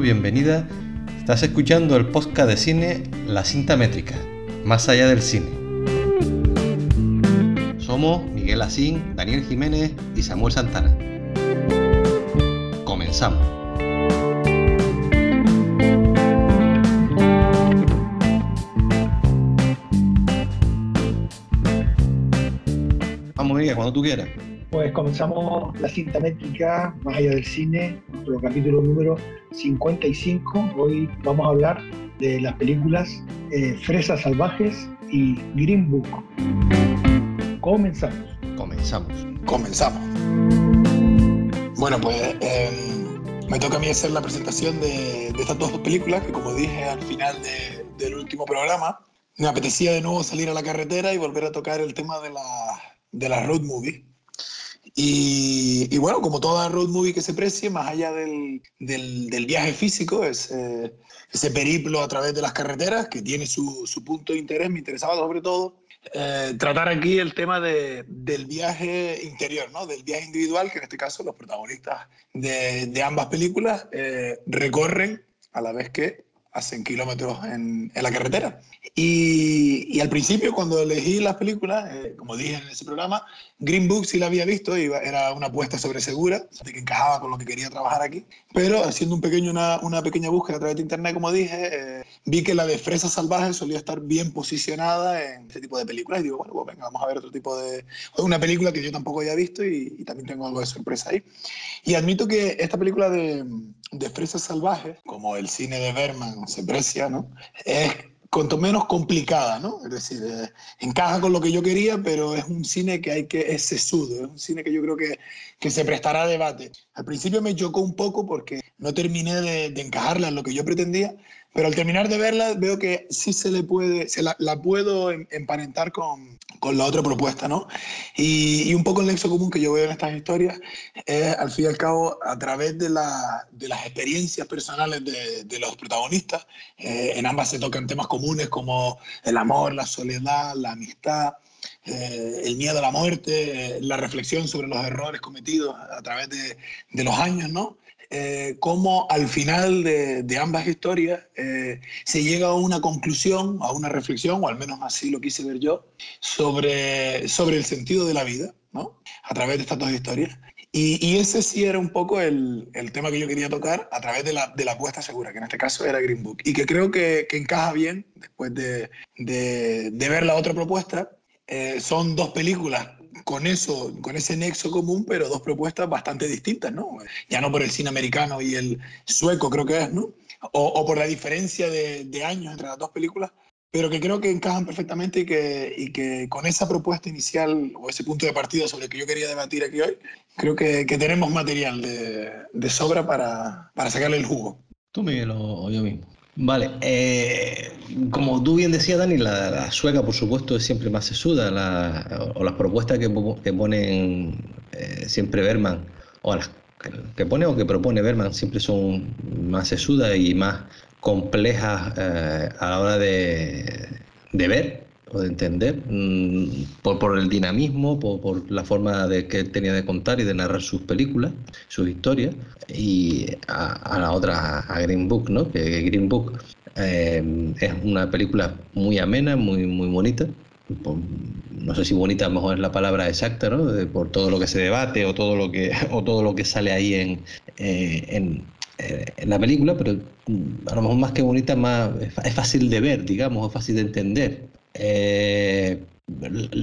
bienvenida. Estás escuchando el podcast de cine La Cinta Métrica, más allá del cine. Somos Miguel Asín, Daniel Jiménez y Samuel Santana. Comenzamos. Vamos, Miguel, cuando tú quieras. Pues comenzamos la cinta métrica más allá del cine, nuestro capítulo número 55. Hoy vamos a hablar de las películas eh, Fresas Salvajes y Green Book. Comenzamos. Comenzamos. Comenzamos. Bueno, pues eh, me toca a mí hacer la presentación de, estas dos películas que como dije al final del último programa, me apetecía de nuevo salir a la carretera y volver a tocar el tema de la, de la road movie. Y, bueno, como toda road movie que se precie, más allá del, del, viaje físico, ese, ese, periplo a través de las carreteras, que tiene su, su punto de interés, me interesaba sobre todo eh, tratar aquí el tema de, del viaje interior, ¿no? del viaje individual, que en este caso los protagonistas de, de ambas películas eh, recorren a la vez que hacen kilómetros en, en la carretera. Y, y, al principio, cuando elegí las películas, eh, como dije en ese programa, Green Book sí la había visto, y era una apuesta sobre segura, de que encajaba con lo que quería trabajar aquí. Pero haciendo un pequeño, una, una pequeña búsqueda a través de internet, como dije, eh, vi que la de Fresa Salvaje solía estar bien posicionada en ese tipo de películas. Y digo, bueno, pues venga, vamos a ver otro tipo de. Una película que yo tampoco había visto y, y también tengo algo de sorpresa ahí. Y admito que esta película de, de Fresas Salvajes, como el cine de Berman se precia, ¿no? Es cuanto menos complicada, ¿no? Es decir, eh, encaja con lo que yo quería, pero es un cine que hay que, es sesudo, es un cine que yo creo que, que se prestará a debate. Al principio me chocó un poco porque no terminé de, de encajarla en lo que yo pretendía, pero al terminar de verla veo que sí se le puede, se la, la puedo em, emparentar con, con, la otra propuesta, ¿no? Y, y, un poco el nexo común que yo veo en estas historias es, al fin y al cabo, a través de, la, de las experiencias personales de, de los protagonistas. Eh, en ambas se tocan temas comunes como el amor, la soledad, la amistad. Eh, el miedo a la muerte, eh, la reflexión sobre los errores cometidos a través de, de los años, ¿no? Eh, cómo al final de, ambas historias eh, se llega a una conclusión, a una reflexión, o al menos así lo quise ver yo, sobre, el sentido de la vida, ¿no? A través de estas dos historias. Y, ese sí era un poco el, tema que yo quería tocar a través de la, apuesta segura, que en este caso era Green Book, y que creo que, encaja bien después de, de, de ver la otra propuesta. Eh, son dos películas con eso, con ese nexo común, pero dos propuestas bastante distintas, ¿no? Ya no por el cine americano y el sueco, creo que es, ¿no? O, o por la diferencia de, de, años entre las dos películas, pero que creo que encajan perfectamente y que, y que con esa propuesta inicial o ese punto de partida sobre el que yo quería debatir aquí hoy, creo que, que tenemos material de, de sobra para, para, sacarle el jugo. Tú, Miguel, o yo mismo. Vale, eh, como tú bien decías, Dani, la, la, sueca, por supuesto, es siempre más sesuda, la, o las propuestas que, ponen eh, siempre Berman, o las que pone o que propone Berman, siempre son más sesudas y más complejas eh, a la hora de, de ver o de entender, mmm, por, por, el dinamismo, por, por, la forma de que tenía de contar y de narrar sus películas, sus historias, y a, a la otra, a Green Book, ¿no? Que Green Book eh, es una película muy amena, muy, muy bonita. Por, no sé si bonita a lo mejor es la palabra exacta, ¿no? De, por todo lo que se debate o todo lo que, o todo lo que sale ahí en, eh, en, eh, en la película, pero a lo mejor más que bonita, más, es fácil de ver, digamos, es fácil de entender. Eh,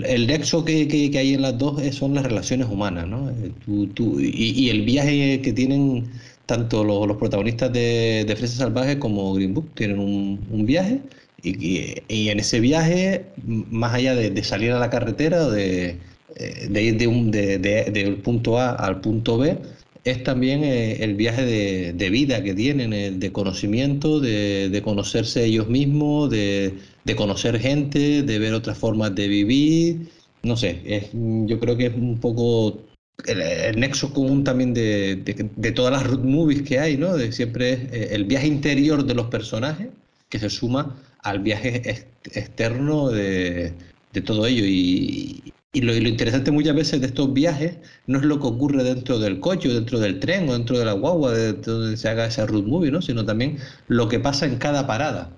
el nexo que, que, hay en las dos son las relaciones humanas, ¿no? Eh, tú, y, el viaje que tienen tanto los, los protagonistas de, de Fresa Salvaje como Green Book tienen un, un viaje y, y, en ese viaje, más allá de, de salir a la carretera, de, eh, de ir de un, de, del punto A al punto B, es también el viaje de, de, vida que tienen, de conocimiento, de, de conocerse ellos mismos, de, de, conocer gente, de ver otras formas de vivir. No sé, es, yo creo que es un poco el, el nexo común también de, de, todas las road movies que hay, ¿no? De siempre es eh, el viaje interior de los personajes que se suma al viaje externo de, de todo ello. Y, Y lo, interesante muchas veces de estos viajes no es lo que ocurre dentro del coche o dentro del tren o dentro de la guagua de donde se haga esa road movie, ¿no? sino también lo que pasa en cada parada.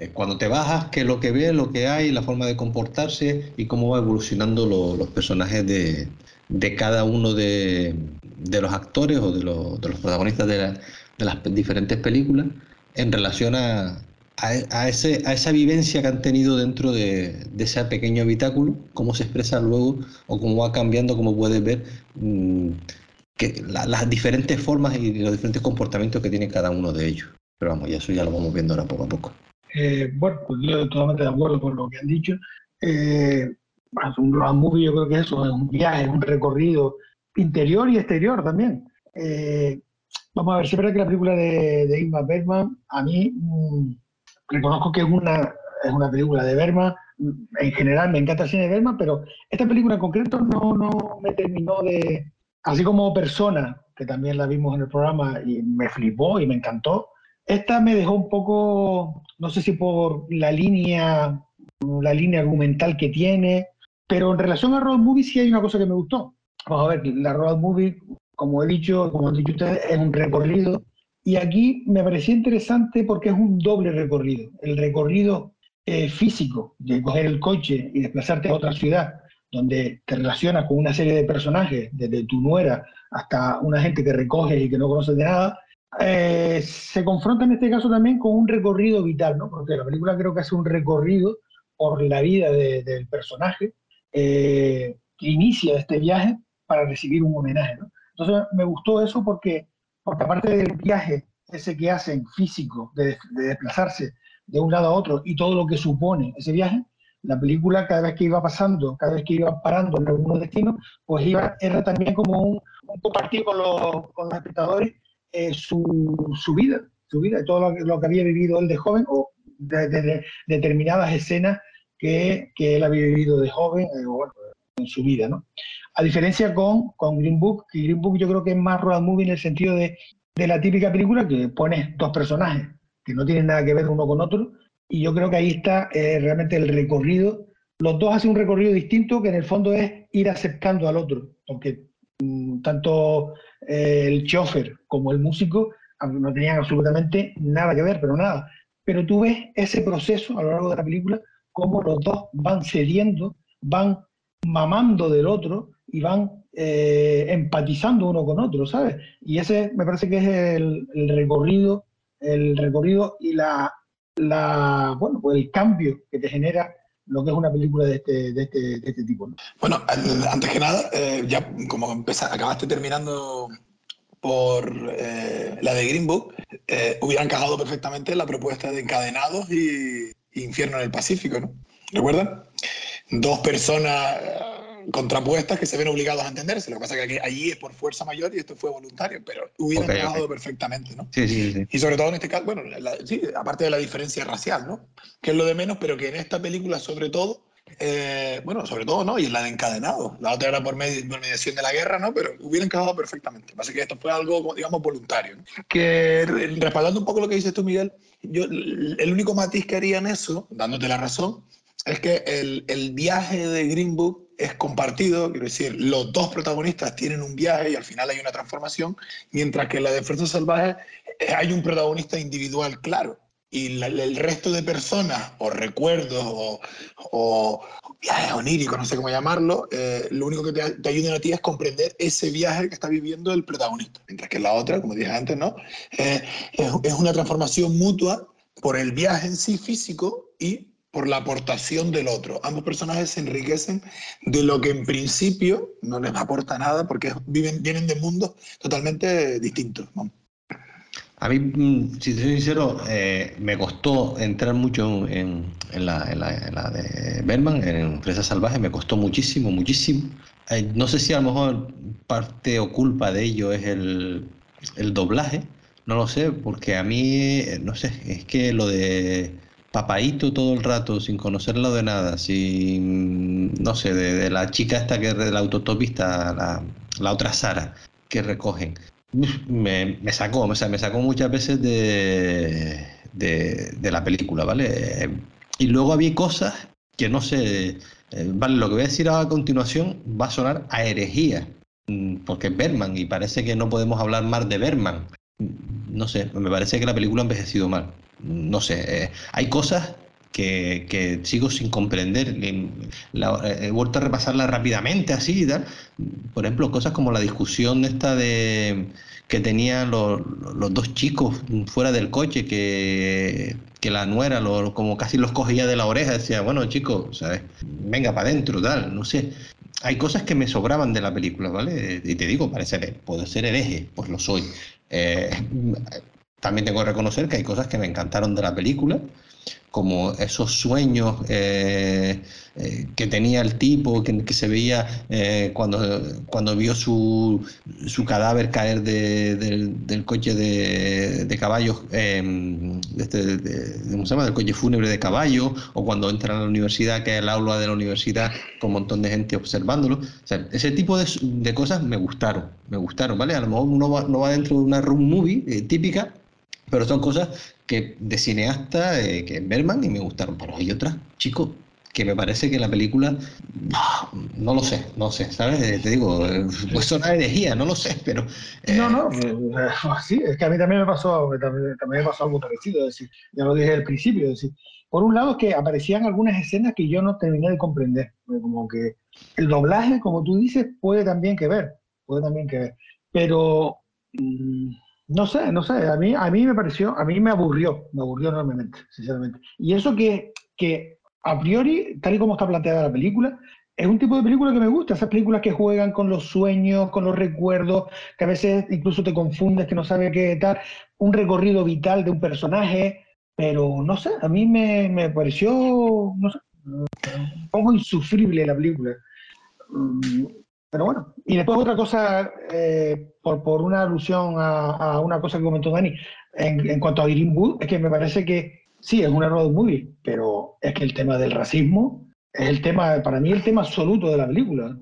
Eh, cuando te bajas, qué es lo que ves, lo que hay, la forma de comportarse y cómo va evolucionando los personajes de, cada uno de, los actores o de los, protagonistas de, las diferentes películas en relación a, esa vivencia que han tenido dentro de, ese pequeño habitáculo, cómo se expresa luego o cómo va cambiando, como puedes ver, mm, las diferentes formas y los diferentes comportamientos que tiene cada uno de ellos. Pero vamos, y eso ya lo vamos viendo ahora poco a poco. Eh, bueno, pues yo totalmente de acuerdo con lo que han dicho. Eh, un road movie yo creo que eso es un viaje, un recorrido interior y exterior también. Eh, vamos a ver, siempre que la película de, de Ingmar Bergman, a mí mm, reconozco que es una, es una película de Bergman, en general me encanta el cine de Bergman, pero esta película en concreto no, no me terminó de, así como Persona, que también la vimos en el programa y me flipó y me encantó, esta me dejó un poco, no sé si por la línea, la línea argumental que tiene, pero en relación a Road Movie sí hay una cosa que me gustó. Vamos a ver, la Road Movie, como he dicho, como han dicho ustedes, es un recorrido. Y aquí me parecía interesante porque es un doble recorrido. El recorrido eh, físico de coger el coche y desplazarte a otra ciudad, donde te relacionas con una serie de personajes, desde tu nuera hasta una gente que recoge y que no conoces de nada, eh, se confronta en este caso también con un recorrido vital, ¿no? Porque la película creo que hace un recorrido por la vida del personaje eh, que inicia este viaje para recibir un homenaje, ¿no? Entonces me gustó eso porque, porque aparte del viaje ese que hacen físico de, desplazarse de un lado a otro y todo lo que supone ese viaje, la película cada vez que iba pasando, cada vez que iba parando en algunos destinos, pues iba, era también como un, un compartir con los, con los espectadores eh, su, su, vida, su vida, todo lo, que había vivido él de joven o de, determinadas escenas que, que, él había vivido de joven eh, en su vida, ¿no? A diferencia con, con Green Book, que Green Book yo creo que es más road movie en el sentido de, de la típica película que pone dos personajes que no tienen nada que ver uno con otro, y yo creo que ahí está eh, realmente el recorrido. Los dos hacen un recorrido distinto que en el fondo es ir aceptando al otro, porque tanto el chofer como el músico no tenían absolutamente nada que ver, pero nada. Pero tú ves ese proceso a lo largo de la película, cómo los dos van cediendo, van mamando del otro y van eh, empatizando uno con otro, ¿sabes? Y ese me parece que es el, recorrido, el recorrido y la, la, bueno, pues el cambio que te genera lo que es una película de este, de este, de este tipo. Bueno, antes que nada, eh, ya como empezaste, acabaste terminando por eh, la de Green Book, eh, hubiera encajado perfectamente la propuesta de Encadenados y Infierno en el Pacífico, ¿no? ¿Recuerdan? Dos personas contrapuestas que se ven obligados a entenderse. Lo que pasa es que allí es por fuerza mayor y esto fue voluntario, pero hubiera encajado perfectamente, ¿no? Sí, sí, sí. Y sobre todo en este caso, bueno, sí, aparte de la diferencia racial, ¿no? Que es lo de menos, pero que en esta película, sobre todo, eh, bueno, sobre todo, ¿no? Y en la de encadenado. La otra era por, mediación de la guerra, ¿no? Pero hubiera encajado perfectamente. Así que esto fue algo, digamos, voluntario. ¿no? Que respaldando un poco lo que dices tú, Miguel, yo el único matiz que haría en eso, dándote la razón, es que el, el viaje de Green Book es compartido, quiero decir, los dos protagonistas tienen un viaje y al final hay una transformación, mientras que en la de Fuerza Salvaje eh, hay un protagonista individual claro. Y el resto de personas, o recuerdos, o, o, viajes oníricos, no sé cómo llamarlo, eh, lo único que te, te ayuda a ti es comprender ese viaje que está viviendo el protagonista. Mientras que la otra, como dije antes, ¿no? Eh, es, es una transformación mutua por el viaje en sí físico y por la aportación del otro. Ambos personajes se enriquecen de lo que en principio no les aporta nada porque viven, vienen de mundos totalmente distintos. A mí, mm, si soy sincero, eh, me costó entrar mucho en, la, de Berman, en Fresa Salvaje, me costó muchísimo, muchísimo. Eh, no sé si a lo mejor parte o culpa de ello es el, el doblaje, no lo sé, porque a mí, eh, no sé, es que lo de papaíto todo el rato, sin conocerlo de nada, sin, no sé, de, la chica esta que de la autotopista, la, la otra Sara, que recogen. Me, me sacó, me sacó muchas veces de, de, de, la película, ¿vale? Y luego había cosas que no sé, eh, vale, lo que voy a decir a continuación va a sonar a herejía, mm, porque es Berman y parece que no podemos hablar más de Berman. Mm, no sé, me parece que la película ha envejecido mal. No sé, eh, hay cosas que, sigo sin comprender. he vuelto a repasarla rápidamente así y tal. Por ejemplo, cosas como la discusión esta de que tenían los, dos chicos fuera del coche, que, que la nuera lo, como casi los cogía de la oreja, decía, bueno chicos, ¿sabes? venga para adentro, tal, no sé. Hay cosas que me sobraban de la película, ¿vale? Y te digo, parece, puedo ser hereje, pues lo soy. Eh, también tengo que reconocer que hay cosas que me encantaron de la película, como esos sueños eh, eh, que tenía el tipo, que, se veía eh, cuando, cuando vio su, su cadáver caer del, coche de, caballos, em, este, ¿cómo se llama? Del coche fúnebre de caballo, o cuando entra a la universidad, que es el aula de la universidad con un montón de gente observándolo. ese tipo de, cosas me gustaron, me gustaron, ¿vale? A lo mejor no va, no va dentro de una room movie típica, pero son cosas que de cineasta, eh, que es Berman, y me gustaron. Pero hay otras, chicos, que me parece que la película, no lo sé, no sé, ¿sabes? Eh, te digo, eh, pues son herejía, no lo sé, pero... No, no, sí, es que a mí también me pasó, también, me pasó algo parecido, es decir, ya lo dije al principio, es decir, por un lado que aparecían algunas escenas que yo no terminé de comprender, como que el doblaje, como tú dices, puede también que ver, puede también que ver, pero... Mm, no sé, no sé, a mí, a mí me pareció, a mí me aburrió, me aburrió enormemente, sinceramente. Y eso que, que a priori, tal y como está planteada la película, es un tipo de película que me gusta, esas películas que juegan con los sueños, con los recuerdos, que a veces incluso te confundes, que no sabes qué tal, un recorrido vital de un personaje, pero no sé, a mí me, me pareció, no sé, un poco insufrible la película. Pero bueno, y después otra cosa, eh, por, por, una alusión a, una cosa que comentó Dani, en, en cuanto a Green Wood, es que me parece que sí, es una road movie, pero es que el tema del racismo es el tema, para mí, el tema absoluto de la película.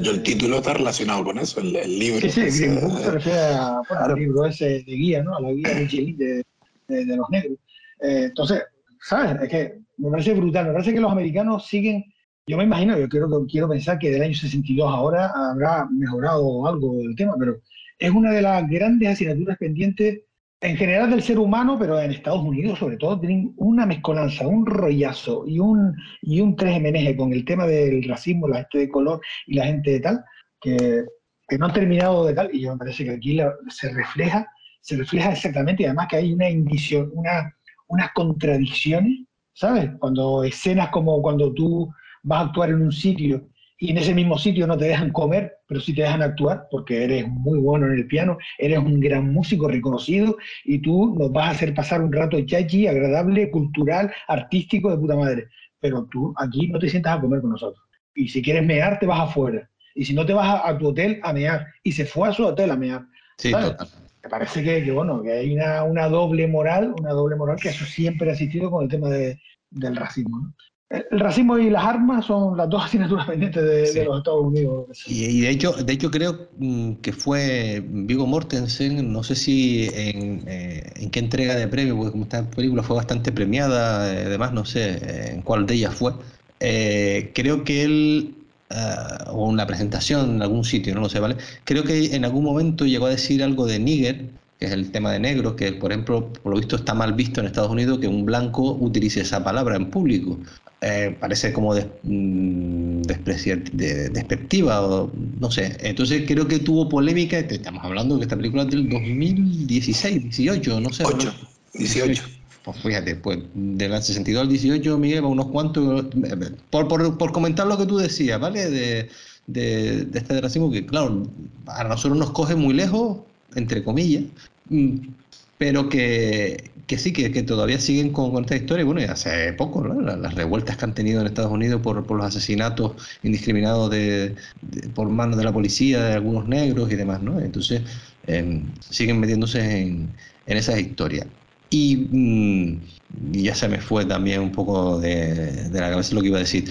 yo el título está relacionado con eso, el, libro. Sí, sí, Green Book se refiere a, al libro ese de guía, ¿no? A la guía de, de, de, los negros. Eh, entonces, ¿sabes? Es que me parece brutal, me parece que los americanos siguen yo me imagino, yo quiero, quiero pensar que del año 62 ahora habrá mejorado algo del tema, pero es una de las grandes asignaturas pendientes en general del ser humano, pero en Estados Unidos sobre todo, tienen una mezcolanza, un rollazo y un, y un tres con el tema del racismo, la gente de color y la gente de tal, que, que no han terminado de tal, y yo me parece que aquí se refleja, se refleja exactamente, y además que hay una indicio, una, unas contradicciones, ¿sabes? Cuando escenas como cuando tú vas a actuar en un sitio y en ese mismo sitio no te dejan comer, pero sí te dejan actuar porque eres muy bueno en el piano, eres un gran músico reconocido y tú nos vas a hacer pasar un rato chachi, agradable, cultural, artístico de puta madre. Pero tú aquí no te sientas a comer con nosotros. Y si quieres mear, te vas afuera. Y si no, te vas a, tu hotel a mear. Y se fue a su hotel a mear. Sí, total. Me parece que, bueno, que hay una, una, doble moral, una doble moral que eso siempre ha existido con el tema de, del racismo. ¿no? El racismo y las armas son las dos asignaturas pendientes de, los Estados Unidos. Y, de hecho, de hecho creo mm, que fue Vigo Mortensen, no sé si en, eh, en qué entrega de premio, porque como esta película fue bastante premiada, eh, además no sé eh, en cuál de ellas fue. creo que él o en la presentación en algún sitio, no lo sé, ¿vale? Creo que en algún momento llegó a decir algo de Níger, que es el tema de negros, que por ejemplo, por lo visto está mal visto en Estados Unidos que un blanco utilice esa palabra en público. Eh, parece como mm, despectiva, o, no sé. Entonces creo que tuvo polémica, estamos hablando de esta película del 2016, 18, no sé. 8, 18. Pues fíjate, pues del 62 al 18, Miguel, unos cuantos, por, por, por, comentar lo que tú decías, ¿vale? De, de, de este racismo que, claro, a nosotros nos coge muy lejos, entre comillas, mm, pero que, que sí, que, que, todavía siguen con, esta historia. Bueno, y hace poco, ¿no? las, revueltas que han tenido en Estados Unidos por, por los asesinatos indiscriminados de, por manos de la policía de algunos negros y demás, ¿no? Entonces, em, siguen metiéndose en, en esas historias. Y, mm, ya se me fue también un poco de, de, la cabeza lo que iba a decir,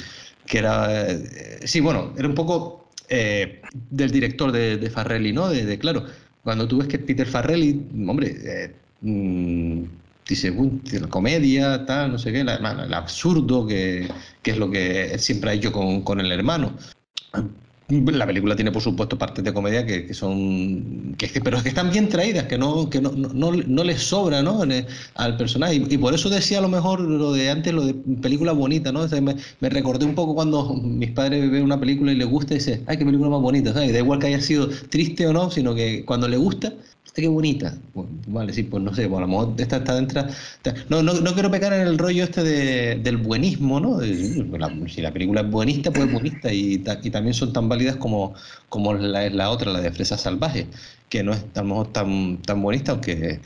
que era, eh, sí, bueno, era un poco eh, del director de, de Farrelly, ¿no? De, claro, cuando tú ves que Peter Farrelly, hombre, eh, mm, dice, la comedia, tal, no sé qué, el absurdo, que, que, es lo que siempre ha hecho con, con el hermano. La película tiene, por supuesto, partes de comedia que, son. Que, pero que están bien traídas, que no, que no, no, no les sobra ¿no? al personaje. Y, por eso decía a lo mejor lo de antes, lo de película bonita, ¿no? me, me, recordé un poco cuando mis padres ven una película y les gusta y dicen, ay, qué película más bonita, ¿sabes? Da igual que haya sido triste o no, sino que cuando le gusta, qué bonita. vale, sí, pues no sé, pues a lo mejor esta está dentro. No, no, no quiero pecar en el rollo este de, del buenismo, ¿no? si la película es buenista, pues es buenista y, y también son tan válidas como, como la, la otra, la de Fresa Salvaje, que no es a lo mejor tan, tan buenista, aunque, eh,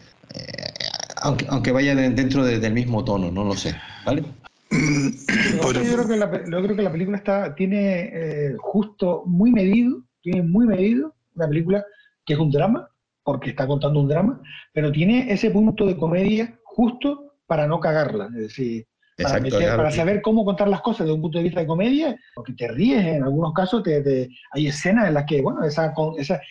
aunque, aunque vaya dentro del mismo tono, no lo sé, ¿vale? yo, creo que la, yo creo que la película está, tiene eh, justo muy medido, tiene muy medido una película que es un drama, porque está contando un drama, pero tiene ese punto de comedia justo para no cagarla, es decir, para, saber cómo contar las cosas desde un punto de vista de comedia, porque te ríes, en algunos casos te, hay escenas en las que, bueno, esa,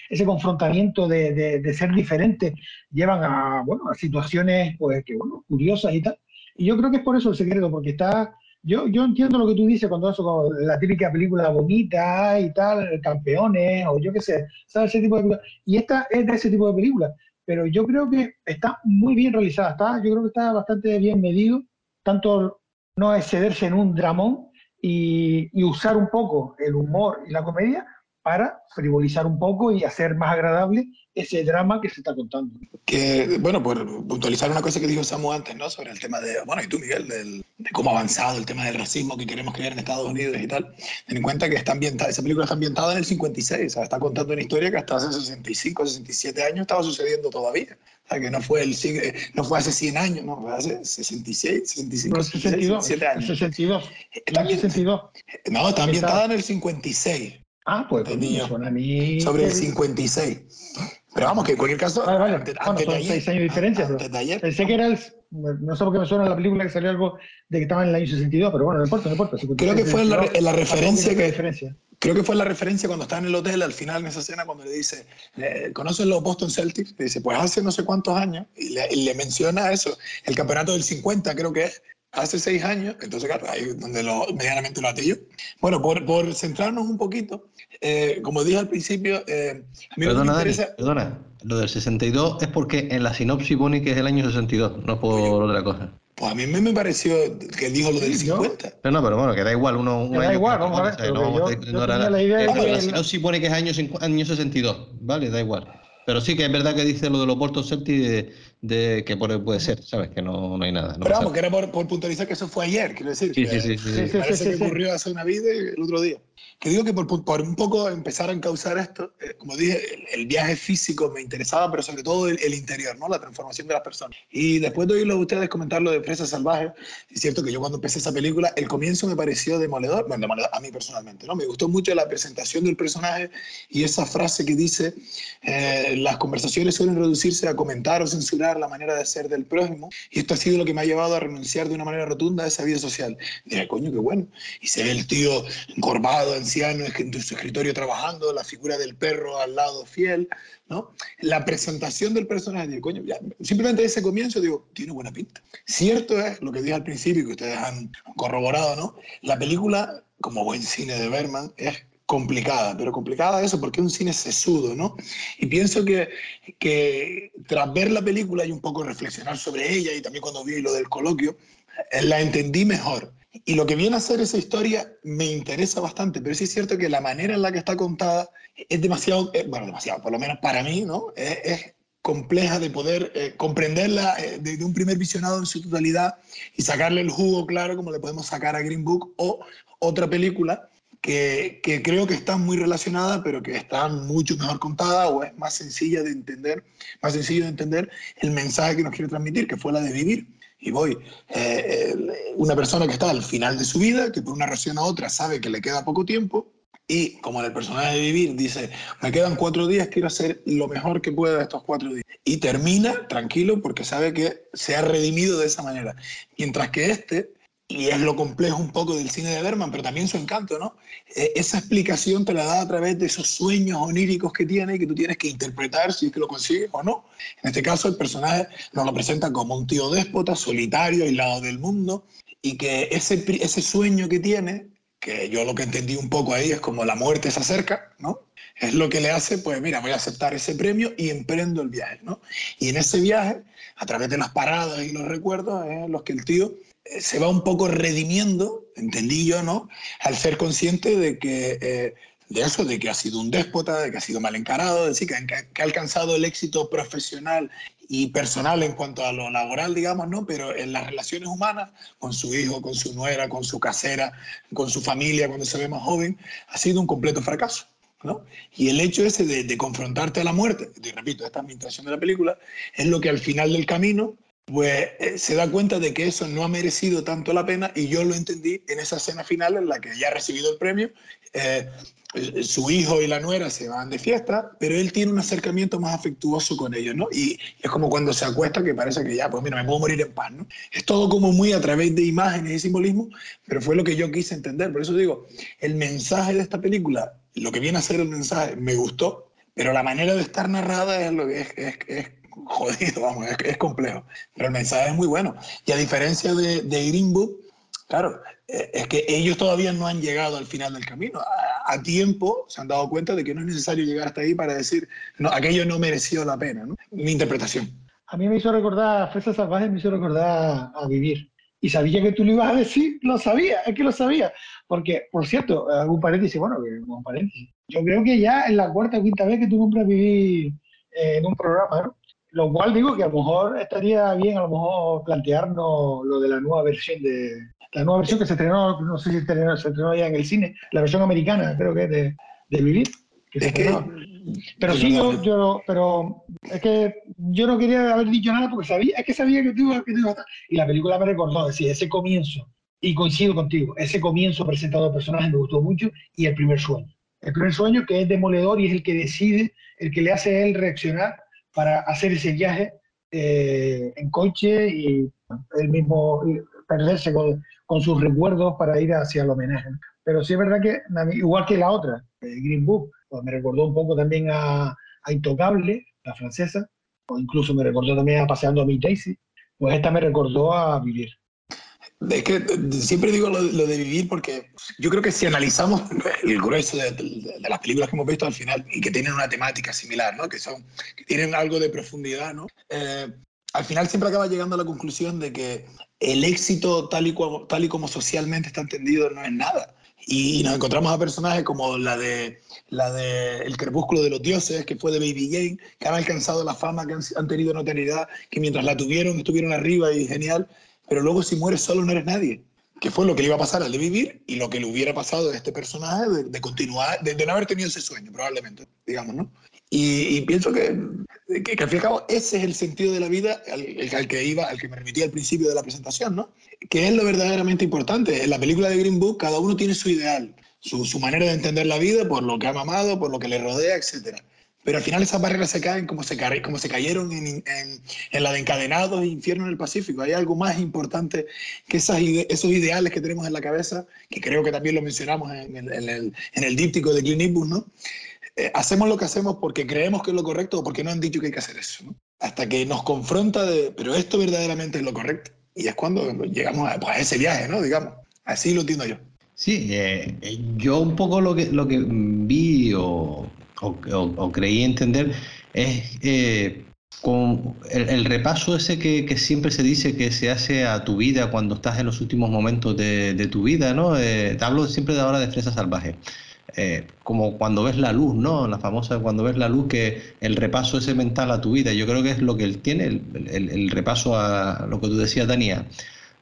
ese confrontamiento de, de, ser diferente llevan a, bueno, a situaciones, pues, que, bueno, curiosas y tal. Y yo creo que es por eso el secreto, porque está yo, yo entiendo lo que tú dices cuando eso, la típica película bonita y tal, campeones, o yo qué sé, ¿sabes? Ese tipo de películas. Y esta es de ese tipo de películas, pero yo creo que está muy bien realizada, está, yo creo que está bastante bien medido, tanto no excederse en un dramón y, y usar un poco el humor y la comedia para frivolizar un poco y hacer más agradable ese drama que se está contando. Que, bueno, por puntualizar una cosa que dijo Samu antes, ¿no? Sobre el tema de, bueno, y tú, Miguel, del, de cómo ha avanzado el tema del racismo que queremos crear en Estados Unidos y tal. Ten en cuenta que está ambientada, esa película está ambientada en el 56, o sea, está contando una historia que hasta hace 65, 67 años estaba sucediendo todavía. O sea, que no fue, el, no fue hace 100 años, no, fue hace 66, 65, 62, 67 años. 62. Está 62. No, está ambientada en el 56. Ah, pues, pues a mí. Sobre el 56. Pero vamos, que en cualquier caso. Vale, vale. Antes, bueno, son seis años de diferencia. Antes de ayer. Pensé que era el. No sé por qué me suena la película que salió algo de que estaba en el año 62, pero bueno, no importa, no importa. Creo que fue en la, la referencia que. Creo que fue la referencia cuando está en el hotel, al final en esa escena, cuando le dice, ¿conoces los Boston Celtics? Le dice, pues hace no sé cuántos años, y le, y le, menciona eso, el campeonato del 50 creo que es, hace seis años, entonces claro, ahí es donde lo, medianamente lo atillo. Bueno, por, por centrarnos un poquito, eh, como dije al principio, eh, a mí perdona, me interesa... perdona, lo del 62 es porque en la sinopsis pone que es el año 62, no por otra cosa. Pues a mí me, pareció que dijo lo del 50. Pero no, pero bueno, que da igual. Uno, da igual, vamos a ver. No, yo, yo la idea de que... La sinopsis pone que es año, año 62, ¿vale? Da igual. Pero sí que es verdad que dice lo de los puertos Celtics de, que puede ser, ¿sabes? Que no, no hay nada. Pero vamos, que era por, puntualizar que eso fue ayer, quiero decir. Sí, sí, sí, sí, Parece que ocurrió hace una vida y el otro día. Que digo que por, por un poco empezar a encauzar esto, eh, como dije, el, viaje físico me interesaba, pero sobre todo el, interior, ¿no? La transformación de las personas. Y después de oírlo a ustedes comentar lo de Presa Salvaje, es cierto que yo cuando empecé esa película, el comienzo me pareció demoledor, bueno, demoledor a mí personalmente, ¿no? Me gustó mucho la presentación del personaje y esa frase que dice, eh, las conversaciones suelen reducirse a comentar o censurar la manera de ser del prójimo, y esto ha sido lo que me ha llevado a renunciar de una manera rotunda a esa vida social. Dije, coño, qué bueno. Y se ve el tío encorvado, anciano, en su escritorio trabajando, la figura del perro al lado fiel, ¿no? La presentación del personaje, coño, ya, simplemente ese comienzo, digo, tiene buena pinta. Cierto es lo que dije al principio, que ustedes han corroborado, ¿no? La película, como buen cine de Berman, es complicada, pero complicada eso porque es un cine sesudo, ¿no? Y pienso que, que tras ver la película y un poco reflexionar sobre ella y también cuando vi lo del coloquio, eh, la entendí mejor. Y lo que viene a ser esa historia me interesa bastante, pero sí es cierto que la manera en la que está contada es demasiado, eh, bueno, demasiado, por lo menos para mí, ¿no? Es, compleja de poder eh, comprenderla desde de un primer visionado en su totalidad y sacarle el jugo claro como le podemos sacar a Green Book o otra película que, creo que está muy relacionada, pero que está mucho mejor contada o es más sencilla de entender, más sencillo de entender el mensaje que nos quiere transmitir, que fue la de vivir. Y voy, eh, una persona que está al final de su vida, que por una razón a otra sabe que le queda poco tiempo, y como en el personaje de Vivir dice, me quedan cuatro días, quiero hacer lo mejor que pueda estos cuatro días. Y termina tranquilo porque sabe que se ha redimido de esa manera. Mientras que este y es lo complejo un poco del cine de Berman, pero también su encanto, ¿no? Eh, esa explicación te la da a través de esos sueños oníricos que tiene y que tú tienes que interpretar si es que lo consigues o no. En este caso, el personaje nos lo presenta como un tío déspota, solitario, aislado del mundo, y que ese, ese sueño que tiene, que yo lo que entendí un poco ahí es como la muerte se acerca, ¿no? Es lo que le hace, pues mira, voy a aceptar ese premio y emprendo el viaje, ¿no? Y en ese viaje, a través de las paradas y los recuerdos, es los que el tío eh, se va un poco redimiendo, entendí yo, ¿no? Al ser consciente de que, eh, de eso, de que ha sido un déspota, de que ha sido mal encarado, de que, ha alcanzado el éxito profesional y personal en cuanto a lo laboral, digamos, ¿no? Pero en las relaciones humanas, con su hijo, con su nuera, con su casera, con su familia, cuando se ve más joven, ha sido un completo fracaso. ¿no? Y el hecho ese de, confrontarte a la muerte, y repito, esta es de la película, es lo que al final del camino pues eh, se da cuenta de que eso no ha merecido tanto la pena y yo lo entendí en esa escena final en la que ya ha recibido el premio, eh, su hijo y la nuera se van de fiesta, pero él tiene un acercamiento más afectuoso con ellos, ¿no? Y es como cuando se acuesta que parece que ya, pues mira, me puedo morir en paz, ¿no? Es todo como muy a través de imágenes y simbolismo, pero fue lo que yo quise entender. Por eso digo, el mensaje de esta película, lo que viene a ser el mensaje, me gustó, pero la manera de estar narrada es lo que es jodido, vamos, es, complejo. Pero el mensaje es muy bueno. Y a diferencia de, de Green Book, claro, eh, es que ellos todavía no han llegado al final del camino. A, tiempo se han dado cuenta de que no es necesario llegar hasta ahí para decir, no, aquello no mereció la pena, ¿no? Mi interpretación. A mí me hizo recordar, Fresa Salvaje me hizo recordar a Vivir. Y sabía que tú lo ibas a decir, lo sabía, es que lo sabía. Porque, por cierto, algún paréntesis, bueno, un paréntesis. Yo creo que ya en la cuarta o quinta vez que tú compras Vivir eh, en un programa, ¿no? Lo cual digo que a lo mejor estaría bien a lo mejor plantearnos lo de la nueva versión de la nueva versión que se estrenó, no sé si se estrenó ya en el cine, la versión americana, creo que es de, de Vivir. pero sí, yo, pero es que yo no quería haber dicho nada porque sabía, es que sabía que tú, que estar. Y la película me recordó, decir, ese comienzo, y coincido contigo, ese comienzo presentado de personajes me gustó mucho y el primer sueño. El primer sueño que es demoledor y es el que decide, el que le hace a él reaccionar para hacer ese viaje eh, en coche y él mismo perderse con, con, sus recuerdos para ir hacia el homenaje. Pero sí es verdad que, igual que la otra, Green Book, pues me recordó un poco también a, a, Intocable, la francesa, o incluso me recordó también a Paseando a mi Daisy, pues esta me recordó a Vivir. Es que siempre digo lo, de vivir porque yo creo que si analizamos el grueso de, las películas que hemos visto al final y que tienen una temática similar, ¿no? que, son, que tienen algo de profundidad, ¿no? Eh, al final siempre acaba llegando a la conclusión de que el éxito tal y, tal y como socialmente está entendido no es nada. Y, nos encontramos a personajes como la de, la de El crepúsculo de los dioses, que fue de Baby Jane, que han alcanzado la fama, que han, han tenido notoriedad, que mientras la tuvieron estuvieron arriba y genial, pero luego si mueres solo no eres nadie. Que fue lo que le iba a pasar al de vivir y lo que le hubiera pasado a este personaje de, continuar, de, no haber tenido ese sueño, probablemente, digamos, ¿no? Y, pienso que, que, al fin y al cabo ese es el sentido de la vida al, al, que iba, al que me remití al principio de la presentación, ¿no? Que es lo verdaderamente importante. En la película de Green Book cada uno tiene su ideal, su, su manera de entender la vida por lo que ha mamado, por lo que le rodea, etcétera pero al final esas barreras se caen como se, como se cayeron en, en, la de encadenados e infierno en el Pacífico. Hay algo más importante que esas esos ideales que tenemos en la cabeza, que creo que también lo mencionamos en, el, en el, díptico de Clint ¿no? Eh, hacemos lo que hacemos porque creemos que es lo correcto o porque no han dicho que hay que hacer eso, ¿no? Hasta que nos confronta de, pero esto verdaderamente es lo correcto. Y es cuando llegamos a, pues, a ese viaje, ¿no? Digamos. Así lo entiendo yo. Sí, eh, yo un poco lo que, lo que vi o o, creí entender es eh, con el, repaso ese que, siempre se dice que se hace a tu vida cuando estás en los últimos momentos de, tu vida, ¿no? Eh, te hablo siempre de ahora de Fresa Salvaje. Eh, como cuando ves la luz, ¿no? La famosa cuando ves la luz, que el repaso ese mental a tu vida, yo creo que es lo que él tiene, el, repaso a lo que tú decías, Dania,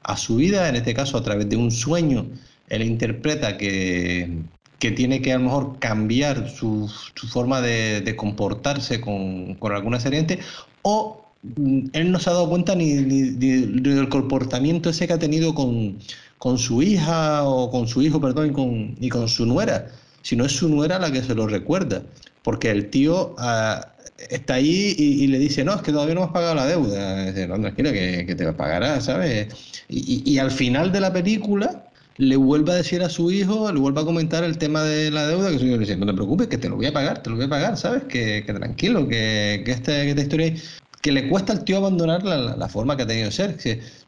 a su vida, en este caso a través de un sueño, él interpreta que, que tiene que a lo mejor cambiar su, su forma de, de comportarse con, con, alguna serie o mm, él no se ha dado cuenta ni, ni, del comportamiento ese que ha tenido con, con, su hija o con su hijo, perdón, y con, y con su nuera. sino es su nuera la que se lo recuerda. Porque el tío ah, está ahí y, le dice, no, es que todavía no has pagado la deuda. Dice, no, tranquila, que, que te pagará, ¿sabes? Y, y, al final de la película le vuelve a decir a su hijo, le vuelve a comentar el tema de la deuda, que su hijo le dice, no te preocupes, que te lo voy a pagar, te lo voy a pagar, ¿sabes? Que, que tranquilo, que, que, este, que esta historia... Que le cuesta al tío abandonar la, la forma que ha tenido de ser.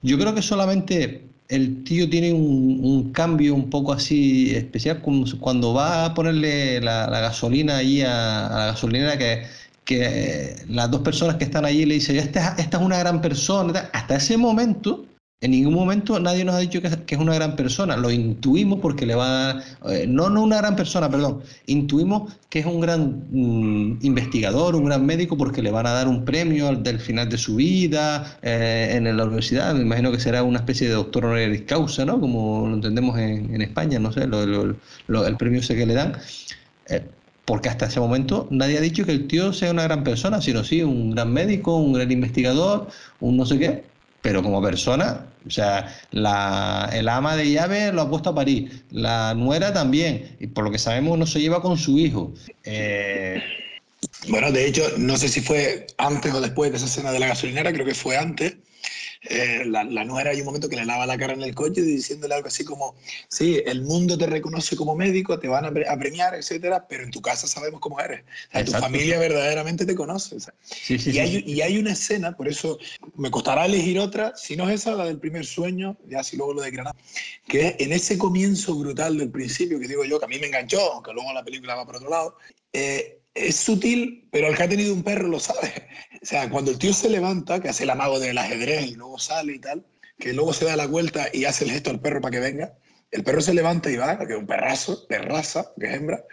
Yo creo que solamente el tío tiene un, cambio un poco así especial cuando va a ponerle la, gasolina ahí a, la gasolinera que, que las dos personas que están allí le dicen, esta, esta es una gran persona. Hasta ese momento en ningún momento nadie nos ha dicho que, es una gran persona. Lo intuimos porque le va a... Eh, no, no una gran persona, perdón. Intuimos que es un gran mm, investigador, un gran médico porque le van a dar un premio al, del final de su vida eh, en la universidad. Me imagino que será una especie de doctor honoris causa, ¿no? Como lo entendemos en, España, no sé, el premio ese que le dan. Eh, porque hasta ese momento nadie ha dicho que el tío sea una gran persona, sino sí un gran médico, un gran investigador, un no sé qué pero como persona, o sea, la, el ama de llave lo ha puesto a París, la nuera también, y por lo que sabemos no se lleva con su hijo. Eh, bueno, de hecho, no sé si fue antes o después de esa escena de la gasolinera, creo que fue antes, eh, la, la, nuera hay un momento que le lava la cara en el coche diciéndole algo así como, sí, el mundo te reconoce como médico, te van a, premiar, etcétera, pero en tu casa sabemos cómo eres. tu familia verdaderamente te conoce. y, hay, y, hay, una escena, por eso me costará elegir otra, si no es esa, la del primer sueño, ya si luego lo de Granada, que es en ese comienzo brutal del principio, que digo yo, que a mí me enganchó, aunque luego la película va por otro lado, eh, es sutil, pero el que ha tenido un perro lo sabe. O sea, cuando el tío se levanta, que hace el amago del ajedrez y luego sale y tal, que luego se da la vuelta y hace el gesto al perro para que venga, el perro se levanta y va, que es un perrazo de raza, que es hembra,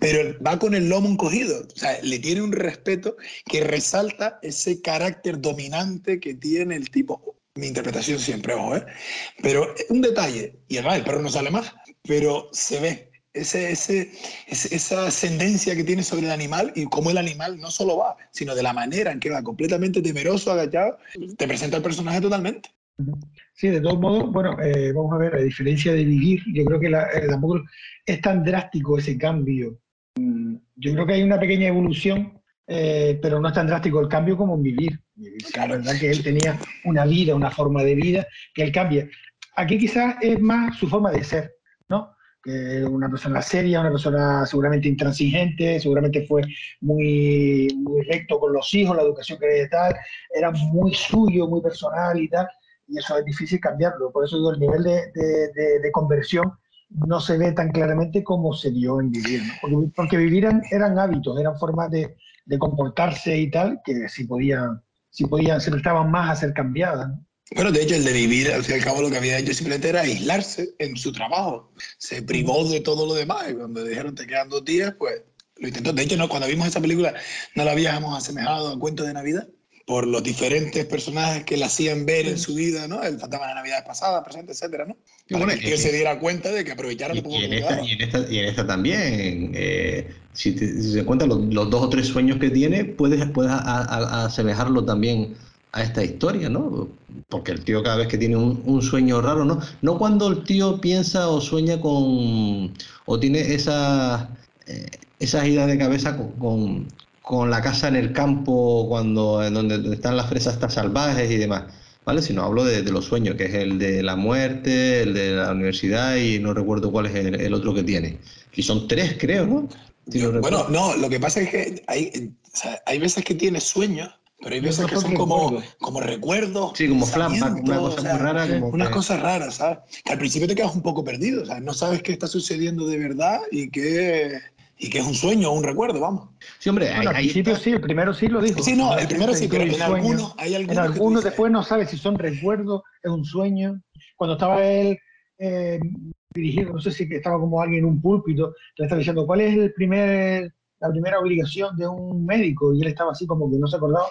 pero va con el lomo encogido. O sea, le tiene un respeto que resalta ese carácter dominante que tiene el tipo. Mi interpretación siempre, ojo, ¿eh? Pero un detalle, y además el perro no sale más, pero se ve ese, ese, esa ascendencia que tiene sobre el animal y cómo el animal no solo va, sino de la manera en que va completamente temeroso, agachado, te presenta el personaje totalmente. Sí, de todos modos, bueno, eh, vamos a ver, a diferencia de vivir, yo creo que eh, tampoco es tan drástico ese cambio. Mm, yo creo que hay una pequeña evolución, eh, pero no es tan drástico el cambio como en vivir. La verdad que él tenía una vida, una forma de vida que él cambia. Aquí quizás es más su forma de ser, una persona seria, una persona seguramente intransigente, seguramente fue muy, muy recto con los hijos, la educación que y tal, era muy suyo, muy personal y tal, y eso es difícil cambiarlo. Por eso el nivel de, conversión no se ve tan claramente como se dio en vivir, porque, porque, vivir eran, hábitos, eran formas de, comportarse y tal, que si podían, si podían, se estaban más a ser cambiadas. Bueno, de hecho, el de vivir, al fin y al cabo, lo que había hecho simplemente era aislarse en su trabajo. Se privó de todo lo demás y cuando dijeron te quedan dos días, pues lo intentó. De hecho, no, cuando vimos esa película no la habíamos asemejado a Cuento de Navidad por los diferentes personajes que la hacían ver en su vida, ¿no? El fantasma de Navidad pasada, presente, etcétera, ¿no? Para que él se diera cuenta de que aprovecharon y, y, en esta, y, en esta, y en esta también, eh, si, se cuentan los, dos o tres sueños que tiene, puedes, puedes asemejarlo también a esta historia, ¿no? Porque el tío cada vez que tiene un, sueño raro, ¿no? No cuando el tío piensa o sueña con, o tiene esas, eh, esas ideas de cabeza con, con, la casa en el campo, cuando en donde están las fresas estas salvajes y demás, ¿vale? Sino hablo de, los sueños, que es el de la muerte, el de la universidad y no recuerdo cuál es el, otro que tiene. Y son tres, creo, ¿no? bueno, no, lo que pasa es que hay, hay veces que tiene sueños pero hay veces que son como, como recuerdos. Sí, como flashback, una cosa muy rara. Como unas cosas raras, ¿sabes? Que al principio te quedas un poco perdido, o sea, no sabes qué está sucediendo de verdad y que, y que es un sueño o un recuerdo, vamos. Sí, hombre, al principio sí, el primero sí lo dijo. Sí, no, el primero sí, pero en algunos hay algunos. En algunos después no sabes si son recuerdos, es un sueño. Cuando estaba él eh, dirigido, no sé si estaba como alguien en un púlpito, le estaba diciendo, ¿cuál es el primer la primera obligación de un médico y él estaba así como que no se acordaba.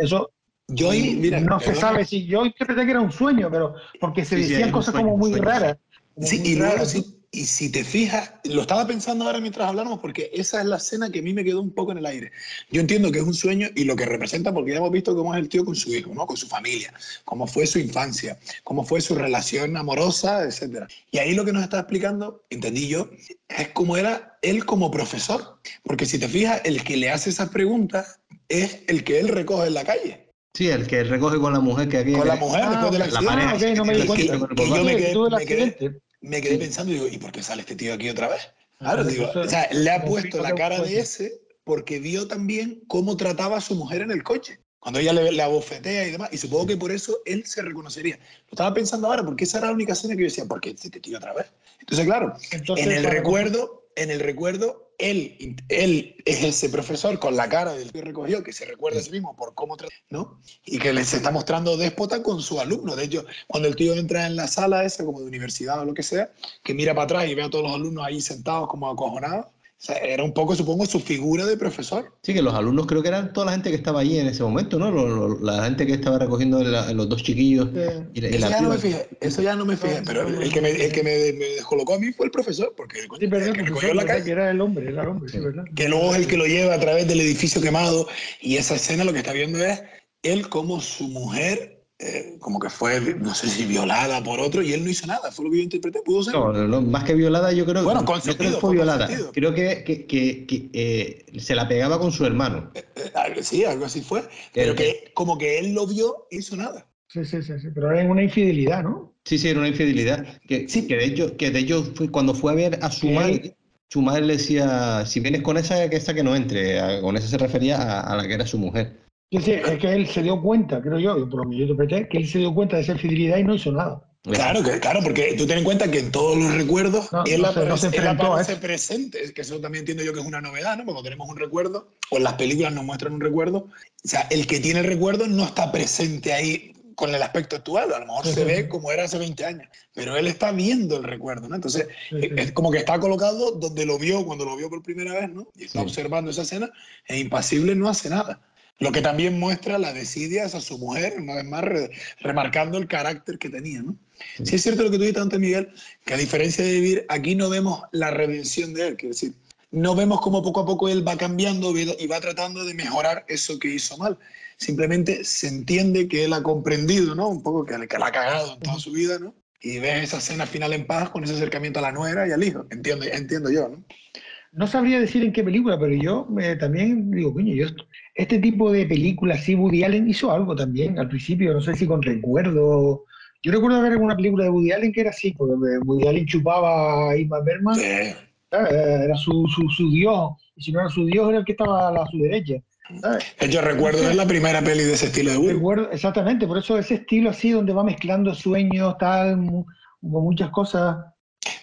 Eso yo mira, no se sabe si yo interpreté que era un sueño, pero porque se decían cosas como muy raras. sí, y luego, y si te fijas, lo estaba pensando ahora mientras hablamos, porque esa es la escena que a mí me quedó un poco en el aire. Yo entiendo que es un sueño y lo que representa, porque ya hemos visto cómo es el tío con su hijo, ¿no? con su familia, cómo fue su infancia, cómo fue su relación amorosa, etc. Y ahí lo que nos está explicando, entendí yo, es cómo era él como profesor. Porque si te fijas, el que le hace esas preguntas es el que él recoge en la calle. Sí, el que recoge con la mujer que aquí. Con la mujer después de la, la pareja. ok, no me di que- cuenta. que yo me quedé- Tuve el me quedé- accidente. me quedé pensando y digo, ¿y por qué sale este tío aquí otra vez? Claro, Ah, digo, eso- o sea, le ha puesto la cara de puede. ese porque vio también cómo trataba a su mujer en el coche. Cuando ella le, le abofetea y demás. Y supongo que por eso él se reconocería. Lo estaba pensando ahora, porque esa era la única escena que yo decía, ¿por qué este tío otra vez? Entonces, claro, Entonces, en el recuerdo, en el recuerdo, él, él es ese profesor con la cara del que recogió, que se recuerda a sí mismo por cómo ¿no? Y que le se está mostrando déspota con su alumno. De hecho, cuando el tío entra en la sala esa, como de universidad o lo que sea, que mira para atrás y ve a todos los alumnos ahí sentados como acojonados, o sea, era un poco, supongo, su figura de profesor. Sí, que los alumnos creo que eran toda la gente que estaba allí en ese momento, ¿no? Lo- lo- la gente que estaba recogiendo la- los dos chiquillos. Y, la- y Eso la ya no me fijé, eso ya no me fijé, pero el que me, el que me, me descolocó a mí fue el profesor, porque Sí, verdad, el que porque recogió en la calle. que era el hombre, era el hombre, sí, verdad. que luego es el que lo lleva a través del edificio quemado y esa escena lo que está viendo es él como su mujer eh, como que fue, no sé si violada por otro y él no hizo nada, fue lo que yo interpreté, pudo ser. No, no, no, más que violada, yo creo, Bueno, no creo que fue violada. consentido. Creo que, que, que- que, eh, se la pegaba con su hermano. Eh, algo- sí, algo así fue, pero que como que él lo vio hizo nada. Sí, sí, sí, sí, pero era una infidelidad, ¿no? Sí, sí, era una infidelidad. Que, Sí. que de hecho, que de hecho fue cuando fue a ver a su madre, su madre le decía, si vienes con esa, que esa que no entre. A- Con esa se refería a, a la que era su mujer. Es que él se dio cuenta, creo yo, por lo que yo interpreté, que él se dio cuenta de esa infidelidad y no hizo nada. Claro, que, claro, porque tú ten en cuenta que en todos los recuerdos No, él, no se- no se él aparece presente, es que eso también entiendo yo que es una novedad, ¿no? Cuando tenemos un recuerdo, o en las películas nos muestran un recuerdo, o sea, el que tiene el recuerdo no está presente ahí con el aspecto actual, a lo mejor Sí, se sí, ve como era hace 20 años, pero él está viendo el recuerdo, ¿no? Entonces, Sí, es como que está colocado donde lo vio, cuando lo vio por primera vez, ¿no? Y está observando esa escena, e impasible no hace nada. Lo que también muestra la desidia hacia su mujer, una vez más re- remarcando el carácter que tenía, ¿no? Sí es cierto lo que tú dijiste antes, Miguel, que a diferencia de vivir, aquí no vemos la redención de él, quiero decir, no vemos cómo poco a poco él va cambiando y va tratando de mejorar eso que hizo mal. Simplemente se entiende que él ha comprendido, ¿no? Un poco que, que la ha cagado en toda su vida, ¿no? Y ves esa escena final en paz con ese acercamiento a la nuera y al hijo. Entiendo, entiendo yo, ¿no? No sabría decir en qué película, pero yo eh, también digo, coño, yo este tipo de películas, sí, Woody Allen hizo algo también al principio, no sé si con recuerdo. Yo recuerdo ver alguna película de Woody Allen que era así, porque Woody Allen chupaba a Ingmar Bergman, Eh, ¿sabes? era su, su, su dios, y si no era su dios, era el que estaba a, la- a su derecha. ¿sabes? yo recuerdo ver la primera peli de ese estilo de Woody. Recuerdo, exactamente, por eso ese estilo así, donde va mezclando sueños, tal, con muchas cosas.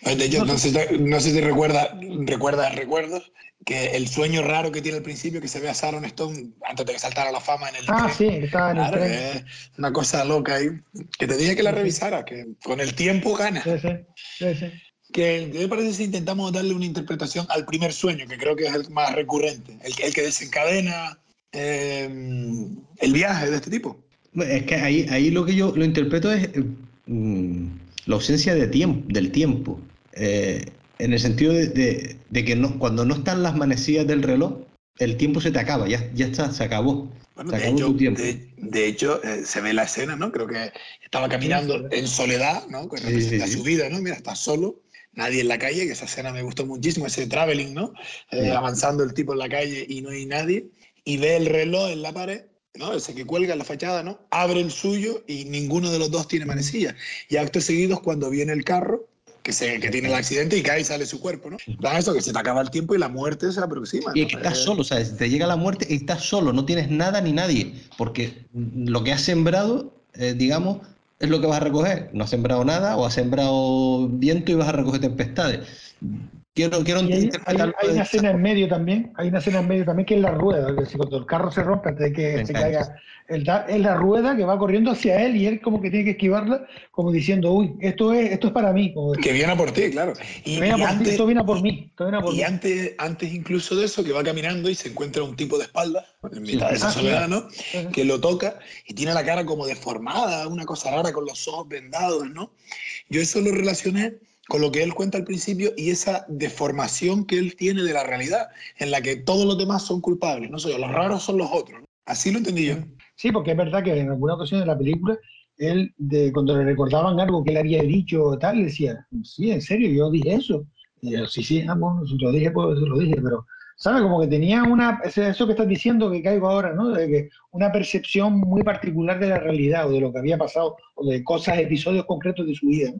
De hecho, no sé, si- no sé si recuerdas recuerda, recuerdos que el sueño raro que tiene al principio, que se ve a Sharon Stone antes de que saltara a la fama en el Ah, tren. sí, estaba en el Claro, tren. es una cosa loca ahí. Que te dije que la revisara, que con el tiempo gana. Sí, sí, sí. Que ¿qué te parece si intentamos darle una interpretación al primer sueño, que creo que es el más recurrente, el, que- el que desencadena eh, el viaje de este tipo? Es que ahí, ahí lo que yo lo interpreto es eh, mm, la ausencia de tiempo, del tiempo. Eh, en el sentido de, de- de que no, cuando no están las manecillas del reloj, el tiempo se te acaba, ya, ya está, se acabó. Bueno, Se de acabó hecho, tu tiempo. de, de hecho eh, se ve la escena, ¿no? Creo que estaba caminando sí. en soledad, ¿no? Que Sí, representa sí, sí. su vida, ¿no? Mira, está solo, nadie en la calle, que esa escena me gustó muchísimo, ese traveling, ¿no? Eh, Sí. Avanzando el tipo en la calle y no hay nadie, y ve el reloj en la pared, ¿no? Ese que cuelga en la fachada, ¿no? Abre el suyo y ninguno de los dos tiene manecilla. Y actos seguidos, cuando viene el carro, que, se, que tiene el accidente y cae y sale su cuerpo, ¿no? Da eso, que se te acaba el tiempo y la muerte se aproxima. Y que estás Eh, solo, o sea, te llega la muerte y estás solo, no tienes nada ni nadie, porque lo que has sembrado, eh, digamos, es lo que vas a recoger. No has sembrado nada o has sembrado viento y vas a recoger tempestades. Quiero, quiero Y hay, hay- interpretarlo hay una esa escena en medio también, hay una escena en medio también que es la rueda, es decir, cuando el carro se rompe antes de que se caiga, el da- es la rueda que va corriendo hacia él y él como que tiene que esquivarla, como diciendo, uy, esto es, esto es para mí, como Que viene a por ti, claro. Y, Viene y por ti, antes, esto viene a por mí, esto viene a por y mí. antes, antes incluso de eso, que va caminando y se encuentra un tipo de espalda, en mitad de esa Ah, sí. soledad, ¿no? Que lo toca y tiene la cara como deformada, una cosa rara con los ojos vendados, ¿no? Yo eso lo relacioné con lo que él cuenta al principio y esa deformación que él tiene de la realidad, en la que todos los demás son culpables, no soy los raros son los otros. Así lo entendí yo. Sí, porque es verdad que en alguna ocasión de la película, él, de, cuando le recordaban algo que él había dicho, tal, decía, sí, en serio, yo dije eso. Y yo, sí, sí, ah, bueno, si lo dije, pues lo dije, pero ¿sabes? Como que tenía una, eso que estás diciendo que caigo ahora, ¿no? De que una percepción muy particular de la realidad o de lo que había pasado o de cosas, episodios concretos de su vida.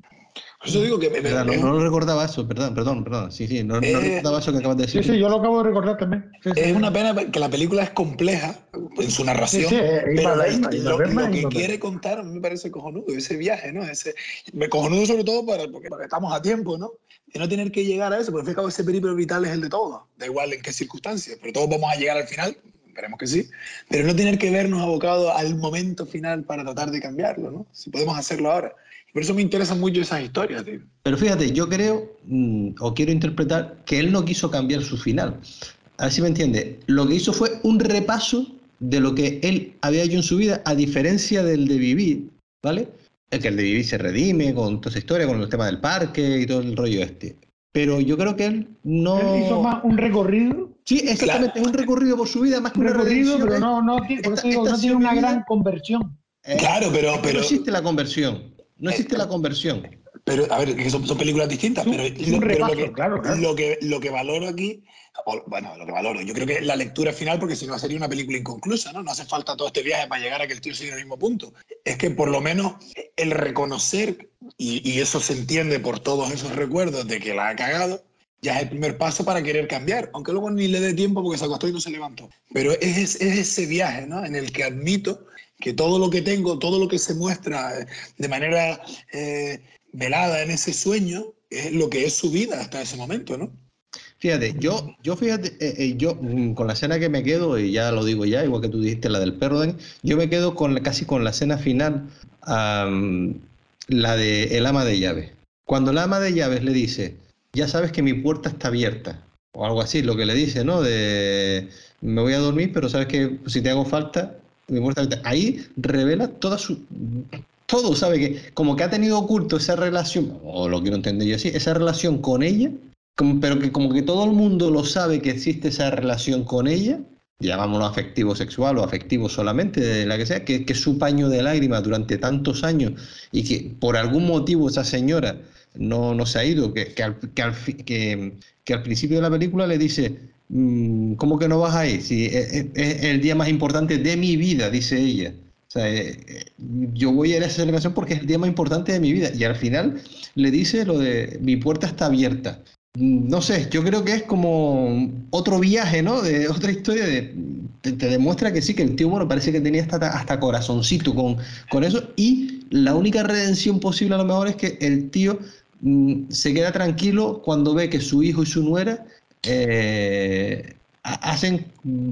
Por eso digo que... no, lo recordaba eso, perdón, perdón, perdón. Sí, sí, no, eh, recordaba eso que acabas de decir. Sí, sí, yo lo acabo de recordar también. es una pena que la película es compleja en su narración, pero lo, que quiere contar me parece cojonudo, ese viaje, ¿no? Ese, cojonudo sobre todo para, porque, estamos a tiempo, ¿no? De no tener que llegar a eso, porque al fin ese periplo vital es el de todos, da igual en qué circunstancias, pero todos vamos a llegar al final, esperemos que sí, pero no tener que vernos abocados al momento final para tratar de cambiarlo, ¿no? Si podemos hacerlo ahora. Por eso me interesan mucho esas historias. Tío. Pero fíjate, yo creo, mm, o quiero interpretar, que él no quiso cambiar su final. A ver si me entiende. Lo que hizo fue un repaso de lo que él había hecho en su vida, a diferencia del de vivir, ¿vale? El que el de vivir se redime con toda esa historia, con el tema del parque y todo el rollo este. Pero yo creo que él no. Él hizo más un recorrido. Sí, exactamente, es un recorrido por su vida, más que un recorrido, pero no, no, no tiene una gran conversión. claro, pero, pero. No existe la conversión. No existe la conversión. Pero, a ver, son, son películas distintas, pero, lo, que, claro, Lo, que, lo que valoro aquí, bueno, lo que valoro, yo creo que la lectura final, porque si no sería una película inconclusa, ¿no? No hace falta todo este viaje para llegar a que el tío siga en el mismo punto. Es que por lo menos el reconocer, y, y eso se entiende por todos esos recuerdos de que la ha cagado, ya es el primer paso para querer cambiar, aunque luego ni le dé tiempo porque se acostó y no se levantó. Pero es, es ese viaje ¿no? en el que admito que todo lo que tengo, todo lo que se muestra eh, de manera eh, velada en ese sueño, es lo que es su vida hasta ese momento, ¿no? Fíjate, yo, yo fíjate, eh, yo mm, con la escena que me quedo, y ya lo digo ya, igual que tú dijiste la del perro, yo me quedo con casi con la escena final, la de el ama de llaves. Cuando el ama de llaves le dice, ya sabes que mi puerta está abierta, o algo así, lo que le dice, ¿no? De me voy a dormir, pero sabes que si te hago falta, Ahí revela toda su. Todo, ¿sabe? Que como que ha tenido oculto esa relación, o lo quiero entender yo así, esa relación con ella, pero que como que todo el mundo lo sabe que existe esa relación con ella, llamámoslo afectivo sexual o afectivo solamente, de la que sea, que, es su paño de lágrimas durante tantos años y que por algún motivo esa señora no, no se ha ido, que, que, al, que, que al principio de la película le dice, ¿Cómo que no vas ahí? Si es, el día más importante de mi vida, dice ella. O sea, eh, eh, yo voy a ir esa celebración porque es el día más importante de mi vida. Y al final le dice lo de mi puerta está abierta. Mm, no sé, yo creo que es como otro viaje, ¿no? Otra historia. De, te, demuestra que sí, que el tío, bueno, parece que tenía hasta, hasta corazoncito con, con eso. Y la única redención posible a lo mejor es que el tío mm, se queda tranquilo cuando ve que su hijo y su nuera eh, hacen,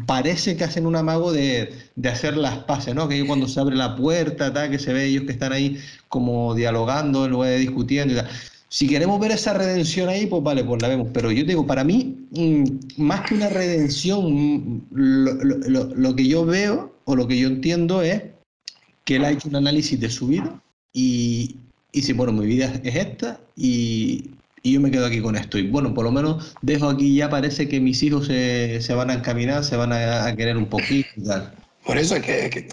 parece que hacen un amago de, hacer las paces, ¿no? Que cuando se abre la puerta, tal, que se ve ellos que están ahí como dialogando, luego discutiendo y tal. Si queremos ver esa redención ahí, pues vale, pues la vemos. Pero yo digo, para mí, mm, más que una redención, mm, lo, que yo veo o lo que yo entiendo es que él ha hecho un análisis de su vida y, y si, bueno, mi vida es esta y, y yo me quedo aquí con esto. Y bueno, por lo menos dejo aquí, ya parece que mis hijos se, se van a encaminar, se van a, querer un poquito y tal. Por eso es que,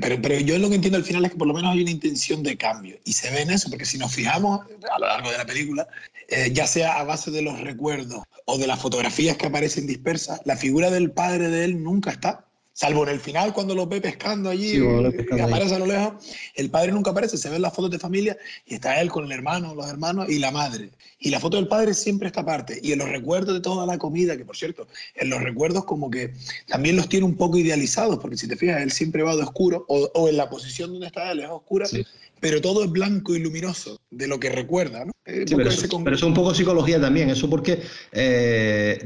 pero, pero, yo lo que entiendo al final es que por lo menos hay una intención de cambio y se ve en eso, porque si nos fijamos a lo largo de la película, eh, ya sea a base de los recuerdos o de las fotografías que aparecen dispersas, la figura del padre de él nunca está. Salvo en el final, cuando lo ve pescando allí, y aparece a lo lejos, el padre nunca aparece, se ven las fotos de familia y está él con el hermano, los hermanos y la madre. Y la foto del padre siempre está aparte. Y en los recuerdos de toda la comida, que por cierto, en los recuerdos como que también los tiene un poco idealizados, porque si te fijas, él siempre va de oscuro, o, en la posición donde está él es oscura, pero todo es blanco y luminoso de lo que recuerda. ¿no? pero, eso, es un poco psicología también, eso porque eh,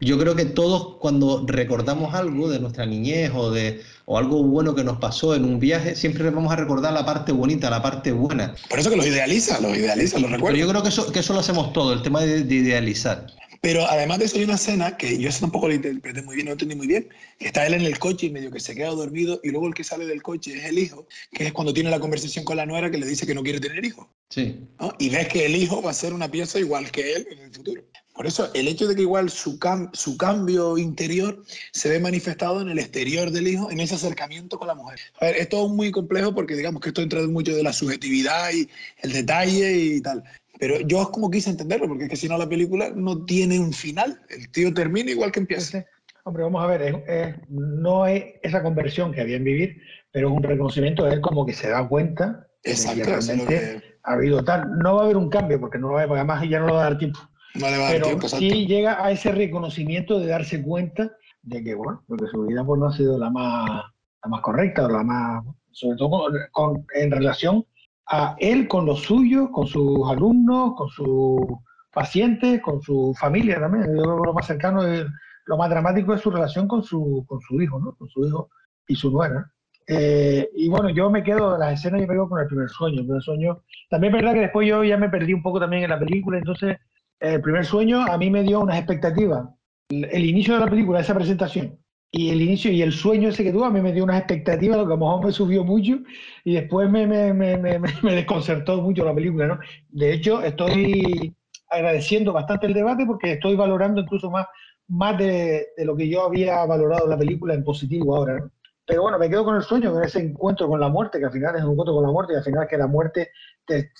yo creo que todos cuando recordamos algo de nuestra niñez o, de, o algo bueno que nos pasó en un viaje, siempre vamos a recordar la parte bonita, la parte buena. Por eso que los idealiza, los idealiza, los recuerda. Pero yo creo que eso, que eso lo hacemos todo, el tema de, idealizar. Pero además de eso hay una escena que yo eso tampoco lo interpreté muy bien, no entendí muy bien, que está él en el coche y medio que se queda dormido y luego el que sale del coche es el hijo, que es cuando tiene la conversación con la nuera que le dice que no quiere tener hijos. Sí. Y ves que el hijo va a ser una pieza igual que él en el futuro. Por eso el hecho de que igual su, su cambio interior se ve manifestado en el exterior del hijo, en ese acercamiento con la mujer. A ver, es todo muy complejo porque digamos que esto entra mucho de la subjetividad y el detalle y tal. Pero yo es como quise entenderlo, porque es que si no la película no tiene un final. El tío termina igual que empieza. Hombre, vamos a ver, no es esa conversión que había en vivir, pero es un reconocimiento de él como que se da cuenta Exacto, de que ha habido tal. No va a haber un cambio, porque no va a haber, además ya no lo va a dar tiempo. No le va a dar pero tiempo, sí llega a ese reconocimiento de darse cuenta de que, bueno, porque su vida pues, no ha sido la más, la más correcta o la más, sobre todo con, en relación a él con los suyos, con sus alumnos, con sus pacientes, con su familia también. Yo creo que lo más cercano, lo más dramático es su relación con su, con su hijo, ¿no? Con su hijo y su nuera. Eh, y bueno, yo me quedo de las escenas, yo me quedo con el primer sueño. El primer sueño. También es verdad que después yo ya me perdí un poco también en la película, entonces el primer sueño a mí me dio unas expectativas. El inicio de la película, esa presentación, y el inicio y el sueño ese que tuve a mí me dio unas expectativas, lo que a lo mejor me subió mucho y después me, me, me, me, desconcertó mucho la película, ¿no? De hecho, estoy agradeciendo bastante el debate porque estoy valorando incluso más, más de, lo que yo había valorado la película en positivo ahora, ¿no? Pero bueno, me quedo con el sueño, con ese encuentro con la muerte, que al final es un encuentro con la muerte y al final que la muerte te,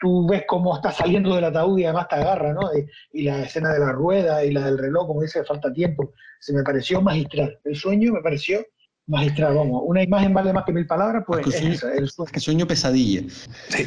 tú ves cómo está saliendo del ataúd y además te agarra, ¿no? Y, la escena de la rueda y la del reloj, como dice, falta tiempo, se me pareció magistral. El sueño me pareció magistral, vamos. Una imagen vale más que mil palabras, pues es, es, el sueño. que sueño pesadilla.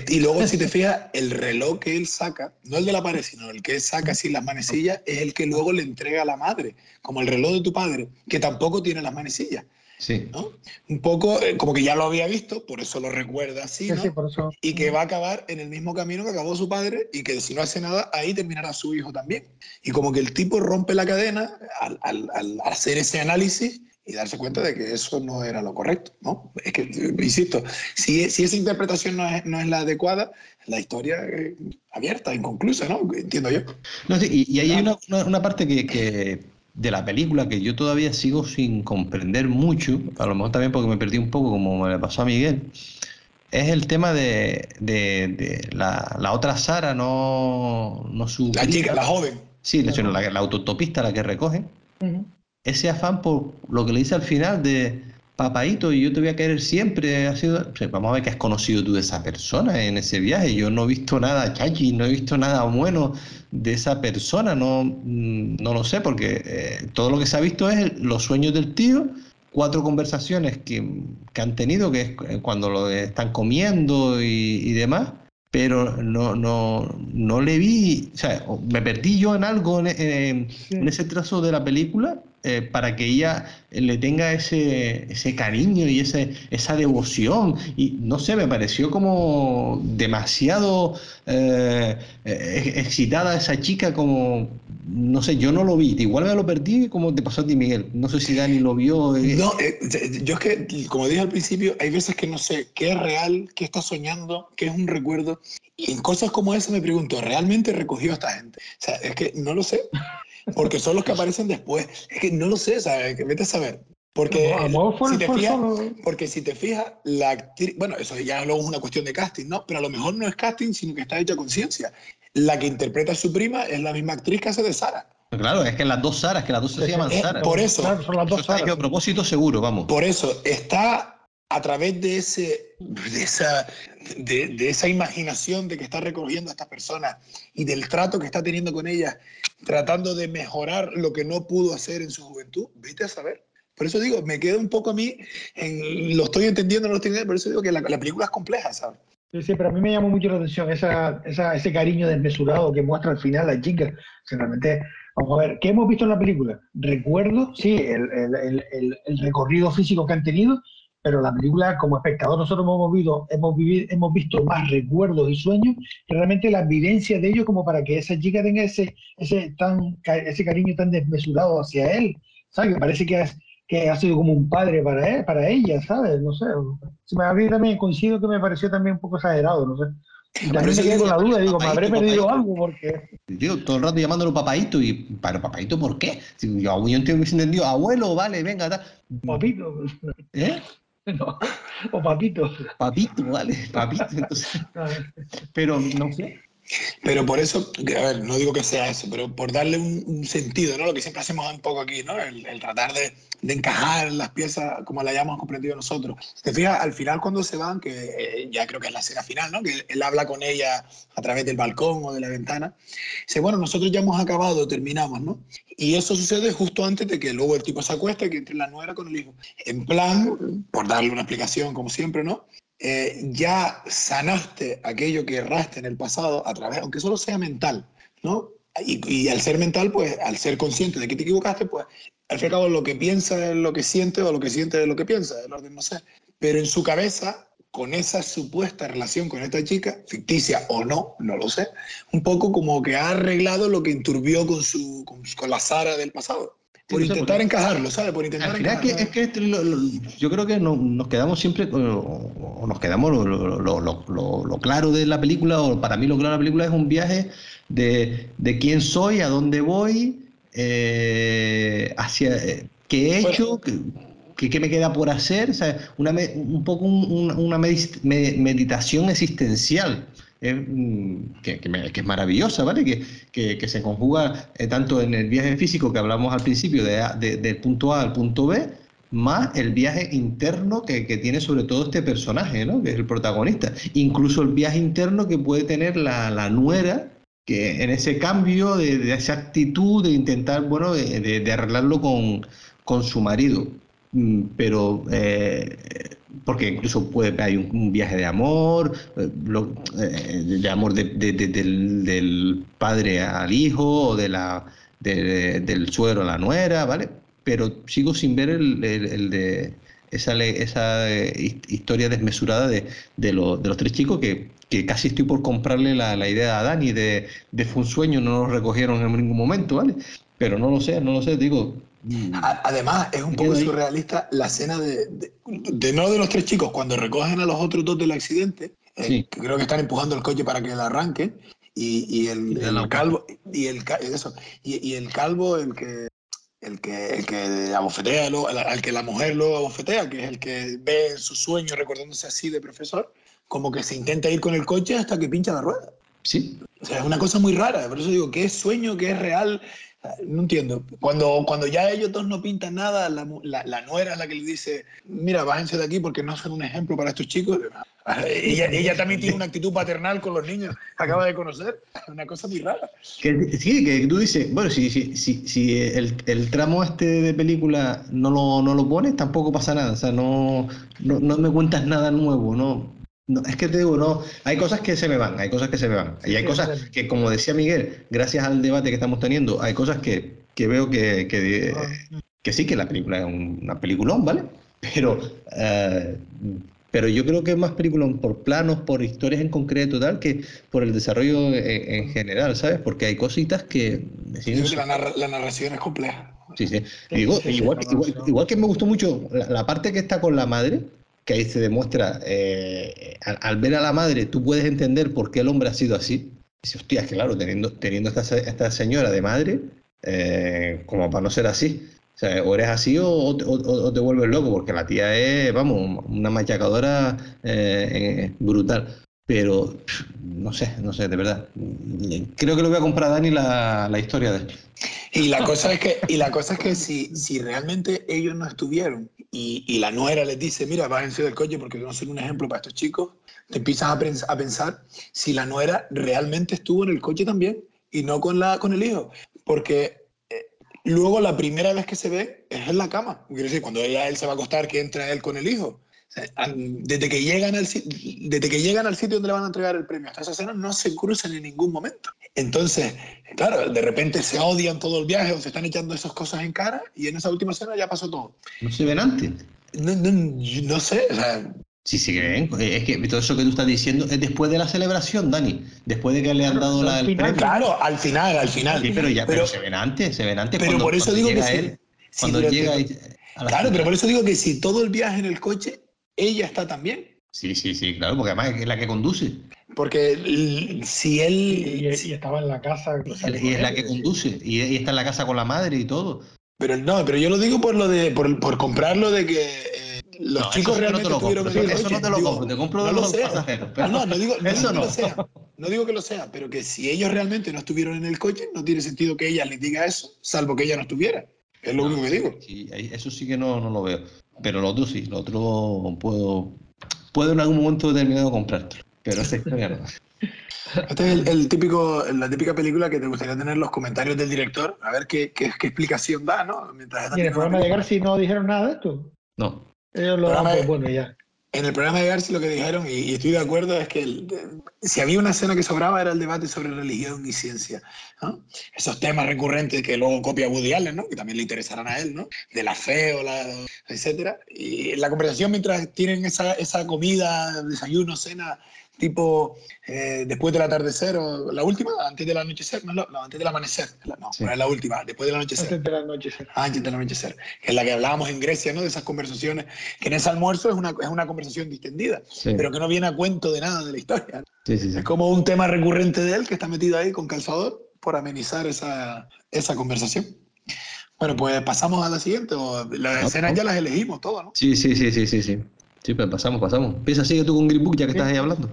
y luego, si te fijas, el reloj que él saca, no el de la pared, sino el que él saca así las manecillas, es el que luego le entrega a la madre, como el reloj de tu padre, que tampoco tiene las manecillas. Sí. ¿no? Un poco eh, como que ya lo había visto, por eso lo recuerda así, ¿no? sí, por eso. Y que va a acabar en el mismo camino que acabó su padre y que si no hace nada, ahí terminará su hijo también. Y como que el tipo rompe la cadena al, al, al hacer ese análisis y darse cuenta de que eso no era lo correcto, ¿no? Es que, insisto, si, si esa interpretación no es, no es, la adecuada, la historia es abierta, inconclusa, ¿no? Entiendo yo. No, sí, y, y, ahí hay una, una, una parte que, que de la película que yo todavía sigo sin comprender mucho, a lo mejor también porque me perdí un poco como me le pasó a Miguel, es el tema de, de, la, la, otra Sara, no, no su... La chica, la joven. Sí, la, la, la autotopista la que recoge. Uh -huh. Ese afán por lo que le dice al final de papaito, y yo te voy a querer siempre. Ha sido, vamos a ver que has conocido tú de esa persona en ese viaje. Yo no he visto nada chachi, no he visto nada bueno de esa persona, no, no lo sé, porque eh, todo lo que se ha visto es los sueños del tío, cuatro conversaciones que, que han tenido, que es cuando lo están comiendo y, y demás, pero no, no, no le vi, o sea, me perdí yo en algo en, en, sí. en ese trazo de la película eh, para que ella le tenga ese, ese cariño y ese, esa devoción. Y no sé, me pareció como demasiado eh, excitada esa chica, como, no sé, yo no lo vi. Igual me lo perdí como te pasó a ti, Miguel. No sé si Dani lo vio. Eh. No, yo es que, como dije al principio, hay veces que no sé qué es real, qué está soñando, qué es un recuerdo. Y en cosas como esa me pregunto, ¿realmente recogió a esta gente? O sea, es que no lo sé porque son los que aparecen después. Es que no lo sé, ¿sabes? Que vete a saber. Porque, no, si te fijas, porque si te fijas, la actriz, bueno, eso ya luego es una cuestión de casting, ¿no? Pero a lo mejor no es casting, sino que está hecha con ciencia. La que interpreta a su prima es la misma actriz que hace de Sara. Claro, es que las dos Saras, que las dos se llaman Sara. Por eso. Claro, son las dos Saras. a propósito seguro, vamos. Por eso, está a través de, ese, de, esa, de, de, esa imaginación de que está recogiendo a estas personas y del trato que está teniendo con ellas, tratando de mejorar lo que no pudo hacer en su juventud, vete a saber. Por eso digo, me quedo un poco a mí, en, lo estoy entendiendo, no lo estoy entendiendo, por eso digo que la, la película es compleja, ¿sabes? Sí, sí, pero a mí me llamó mucho la atención esa, esa, ese cariño desmesurado que muestra al final la chica. realmente, vamos a ver, ¿qué hemos visto en la película? Recuerdo, sí, el, el, el, el recorrido físico que han tenido, pero la película, como espectador, nosotros hemos, vivido, hemos, vivido, hemos visto más recuerdos y sueños que realmente la vivencia de ellos como para que esa chica tenga ese, ese, tan, ese cariño tan desmesurado hacia él, ¿sabes? Que parece que, es, que ha sido como un padre para, él, para ella, ¿sabes? No sé. Si me abrí también, coincido que me pareció también un poco exagerado, no sé. Y también me quedé con la duda, digo, me habré perdido algo porque... Digo, todo el rato llamándolo papaito y, ¿pero papaito por qué? Si yo, yo entiendo que entendido, abuelo, vale, venga, tal. Papito. ¿Eh? No, o papito. Papito, vale, papito. Entonces, pero no sé. Pero por eso, a ver, no digo que sea eso, pero por darle un, sentido, ¿no? Lo que siempre hacemos un poco aquí, ¿no? El, tratar de, encajar las piezas como la hayamos comprendido nosotros. Te fijas, al final cuando se van, que eh, ya creo que es la escena final, ¿no? Que él, habla con ella a través del balcón o de la ventana. Dice, bueno, nosotros ya hemos acabado, terminamos, ¿no? Y eso sucede justo antes de que luego el tipo se acueste y que entre la nuera con el hijo. En plan, por darle una explicación como siempre, ¿no? Eh, ya sanaste aquello que erraste en el pasado a través, aunque solo sea mental, ¿no? Y, al ser mental, pues, al ser consciente de que te equivocaste, pues, al fin y al cabo, lo que piensa es lo que siente o lo que siente es lo que piensa, el orden no sé. Pero en su cabeza, con esa supuesta relación con esta chica, ficticia o no, no lo sé, un poco como que ha arreglado lo que enturbió con, su, con, con la Sara del pasado por intentar porque, encajarlo, ¿sabes? Por intentar encajarlo. Que, es que lo, lo, yo creo que no, nos quedamos siempre, o, nos quedamos lo, lo, claro de la película, o para mí lo claro de la película es un viaje de, de quién soy, a dónde voy, eh, hacia eh, qué he hecho, qué, qué, me queda por hacer, sea, una, un poco un, una meditación existencial. Que, que, que, es maravillosa, ¿vale? Que, que, que se conjuga eh, tanto en el viaje físico que hablamos al principio, de, de, del punto A al punto B, más el viaje interno que, tiene sobre todo este personaje, ¿no? Que es el protagonista. Incluso el viaje interno que puede tener la, la nuera, que en ese cambio de, de, esa actitud de intentar, bueno, de, arreglarlo con, con su marido. Pero eh, porque incluso puede hay un, un viaje de amor, lo, eh, de amor de, de, de, del, del, padre al hijo o de la, del suegro a la nuera, ¿vale? Pero sigo sin ver el, el, de esa, esa historia desmesurada de, lo, de, los tres chicos que, que, casi estoy por comprarle la, la idea a Dani de, de fue un sueño, no lo recogieron en ningún momento, ¿vale? Pero no lo sé, no lo sé, digo, Además, es un poco surrealista la escena de, de, de, no de los tres chicos, cuando recogen a los otros dos del accidente, eh, sí. que creo que están empujando el coche para que la arranquen, y, y el, el, el, calvo, y el, eso, y, y, el calvo, el que, el que, el que abofetea, lo, al que la mujer lo abofetea, que es el que ve en su sueño recordándose así de profesor, como que se intenta ir con el coche hasta que pincha la rueda. Sí. O sea, es una cosa muy rara, por eso digo, ¿qué es sueño, qué es real? No entiendo. Cuando, cuando ya ellos dos no pintan nada, la, la, la, nuera es la que le dice, mira, bájense de aquí porque no son un ejemplo para estos chicos. Ella, ella también tiene una actitud paternal con los niños que acaba de conocer. Una cosa muy rara. Que, sí, que tú dices, bueno, si, si, si, si el, el, tramo este de película no lo, no lo pones, tampoco pasa nada. O sea, no, no, no me cuentas nada nuevo, ¿no? No, es que te digo, no, hay cosas que se me van, hay cosas que se me van. Y hay cosas que, como decía Miguel, gracias al debate que estamos teniendo, hay cosas que, que veo que, que, que, sí, que la película es una peliculón, ¿vale? Pero, uh, pero yo creo que es más peliculón por planos, por historias en concreto, tal, que por el desarrollo en, en general, ¿sabes? Porque hay cositas que... Sí, la, narra la, narración es compleja. Sí, sí. Digo, igual, igual, igual, que me gustó mucho la, la parte que está con la madre, que ahí se demuestra, eh, al, ver a la madre, tú puedes entender por qué el hombre ha sido así. Dice, hostia, claro, teniendo, teniendo esta, esta señora de madre, eh, como para no ser así. O eres así o, te vuelves loco, porque la tía es, vamos, una machacadora eh, brutal. Pero no sé, no sé, de verdad. Creo que lo voy a comprar a Dani la, la historia de. Y la cosa es que, y la cosa es que si, si realmente ellos no estuvieron y, y, la nuera les dice, mira, bájense del coche porque no soy un ejemplo para estos chicos, te empiezas a, a, pensar si la nuera realmente estuvo en el coche también y no con, la, con el hijo. Porque eh, luego la primera vez que se ve es en la cama. Quiere decir, cuando ella, él se va a acostar, que entra él con el hijo. Desde que, llegan al, desde que llegan al sitio donde le van a entregar el premio hasta esa escena no se cruzan en ningún momento. Entonces, claro, de repente se odian todo el viaje o se están echando esas cosas en cara y en esa última escena ya pasó todo. ¿No se ven antes? No, no, no sé, o sea, Sí, sí que ven. Es que todo eso que tú estás diciendo es después de la celebración, Dani. Después de que le han dado la, el premio. Claro, al final, al final. Sí, pero ya pero, pero se ven antes, se ven antes. Pero cuando, por eso digo que él, cuando durante, llega Claro, pero por eso digo que si todo el viaje en el coche ella está también. Sí, sí, sí, claro, porque además es la que conduce. Porque si él... Y, y estaba en la casa. Y es la que conduce, y, está en la casa con la madre y todo. Pero no, pero yo lo digo por lo de por, por comprarlo de que eh, los chicos realmente no tuvieron eso, eso no te lo compro, te compro de los pasajeros. Ah, no, no digo, no digo que lo sea. No digo que lo sea, pero que si ellos realmente no estuvieron en el coche, no tiene sentido que ella les diga eso, salvo que ella no estuviera. Es lo único que digo. Sí, eso sí que no, no lo veo. Pero lo otro sí, lo otro puedo, puedo en algún momento determinado comprártelo. Pero esta historia no. Este es el, típico, la típica película que te gustaría tener los comentarios del director, a ver qué, qué, qué explicación da, ¿no? Mientras ¿Y en el programa de Garci no dijeron nada de esto? No. Ellos lo dan pues, bueno ya. En el programa de Garci lo que dijeron, y, estoy de acuerdo, es que si había una escena que sobraba era el debate sobre religión y ciencia. Esos temas recurrentes que luego copia Woody Allen, ¿no? que también le interesarán a él, ¿no? de la fe o la, etcétera. Y la conversación mientras tienen esa, esa comida, desayuno, cena, tipo eh, después del atardecer o la última, antes del anochecer, no, no antes del amanecer, no, es la última, después del anochecer. Antes del anochecer. Ah, antes del anochecer, que es la que hablábamos en Grecia, ¿no? De esas conversaciones, que en ese almuerzo es una, es una conversación distendida, pero que no viene a cuento de nada de la historia. es como un tema recurrente de él que está metido ahí con calzador por amenizar esa, esa conversación. Bueno, pues pasamos a la siguiente, o las escenas ya las elegimos todas, ¿no? Sí, sí, sí, sí, sí, sí. Sí, pues pasamos, pasamos. Piensa, sigue tú con Green Book ya que estás ahí hablando.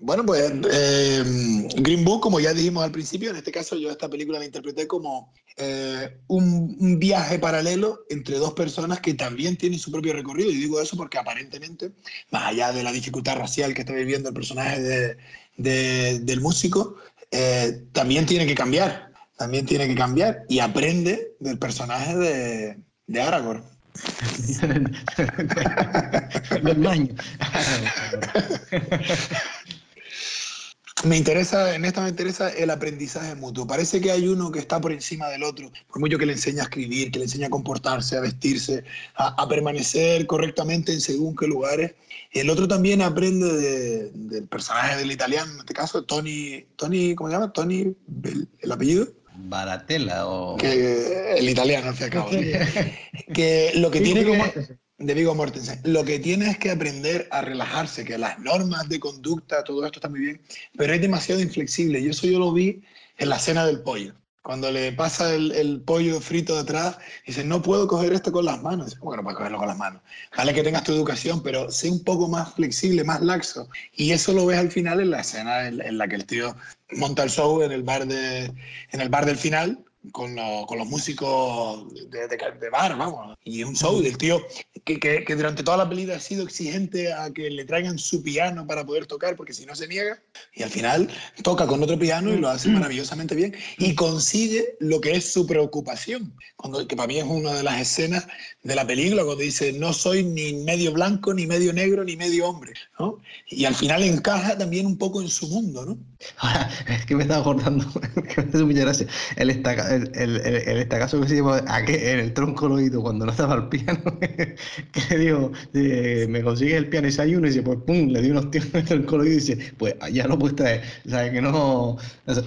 Bueno, pues eh, Green Book, como ya dijimos al principio, en este caso yo esta película la interpreté como eh, un, viaje paralelo entre dos personas que también tienen su propio recorrido. Y digo eso porque aparentemente, más allá de la dificultad racial que está viviendo el personaje de, del músico, eh, también tiene que cambiar. También tiene que cambiar y aprende del personaje de Aragorn. Me interesa, en esta me interesa el aprendizaje mutuo. Parece que hay uno que está por encima del otro, por mucho que le enseña a escribir, que le enseña a comportarse, a vestirse, a, permanecer correctamente en según qué lugares. El otro también aprende del personaje del italiano, en este caso, Tony, Tony ¿cómo se llama? Tony, el apellido. Baratella o... Que, el italiano, al fin cabo. que lo que tiene que... De Vigo Mortensen. Lo que tiene es que aprender a relajarse, que las normas de conducta, todo esto está muy bien, pero es demasiado inflexible. Y eso yo lo vi en la escena del pollo. Cuando le pasa el, pollo frito detrás, dice, no puedo coger esto con las manos. bueno, puedes cogerlo con las manos. Vale que tengas tu educación, pero sé un poco más flexible, más laxo. Y eso lo ves al final en la escena en, la que el tío monta el show en el bar, de, en el bar del final, con, con, los músicos de, de, bar, vamos. Y un show del tío que, que, que, durante toda la película ha sido exigente a que le traigan su piano para poder tocar, porque si no se niega. Y al final toca con otro piano y lo hace maravillosamente bien. Y consigue lo que es su preocupación, cuando, que para mí es una de las escenas de la película, cuando dice, no soy ni medio blanco, ni medio negro, ni medio hombre. ¿no? Y al final encaja también un poco en su mundo. ¿no? Ahora, es que me estaba acordando, que me hace mucha gracia. Él está el, el, el, este caso que se llama en el tronco oído cuando no estaba al piano, que dijo, me consigue el piano y uno y dice, pues pum, le dio unos tíos en el tronco oído y dice, pues ya no puedes traer, ¿sabes? Que no.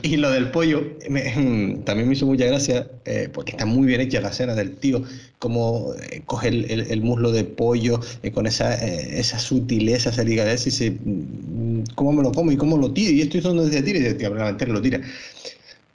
Y lo del pollo también me hizo mucha gracia, eh, porque está muy bien hecha la escena del tío, como eh, coge el, el, muslo de pollo eh, con esa, esa sutileza, esa delicadeza y dice, mm, ¿cómo me lo como y cómo lo tiro? Y esto es donde se tira y dice, tío, lo tira.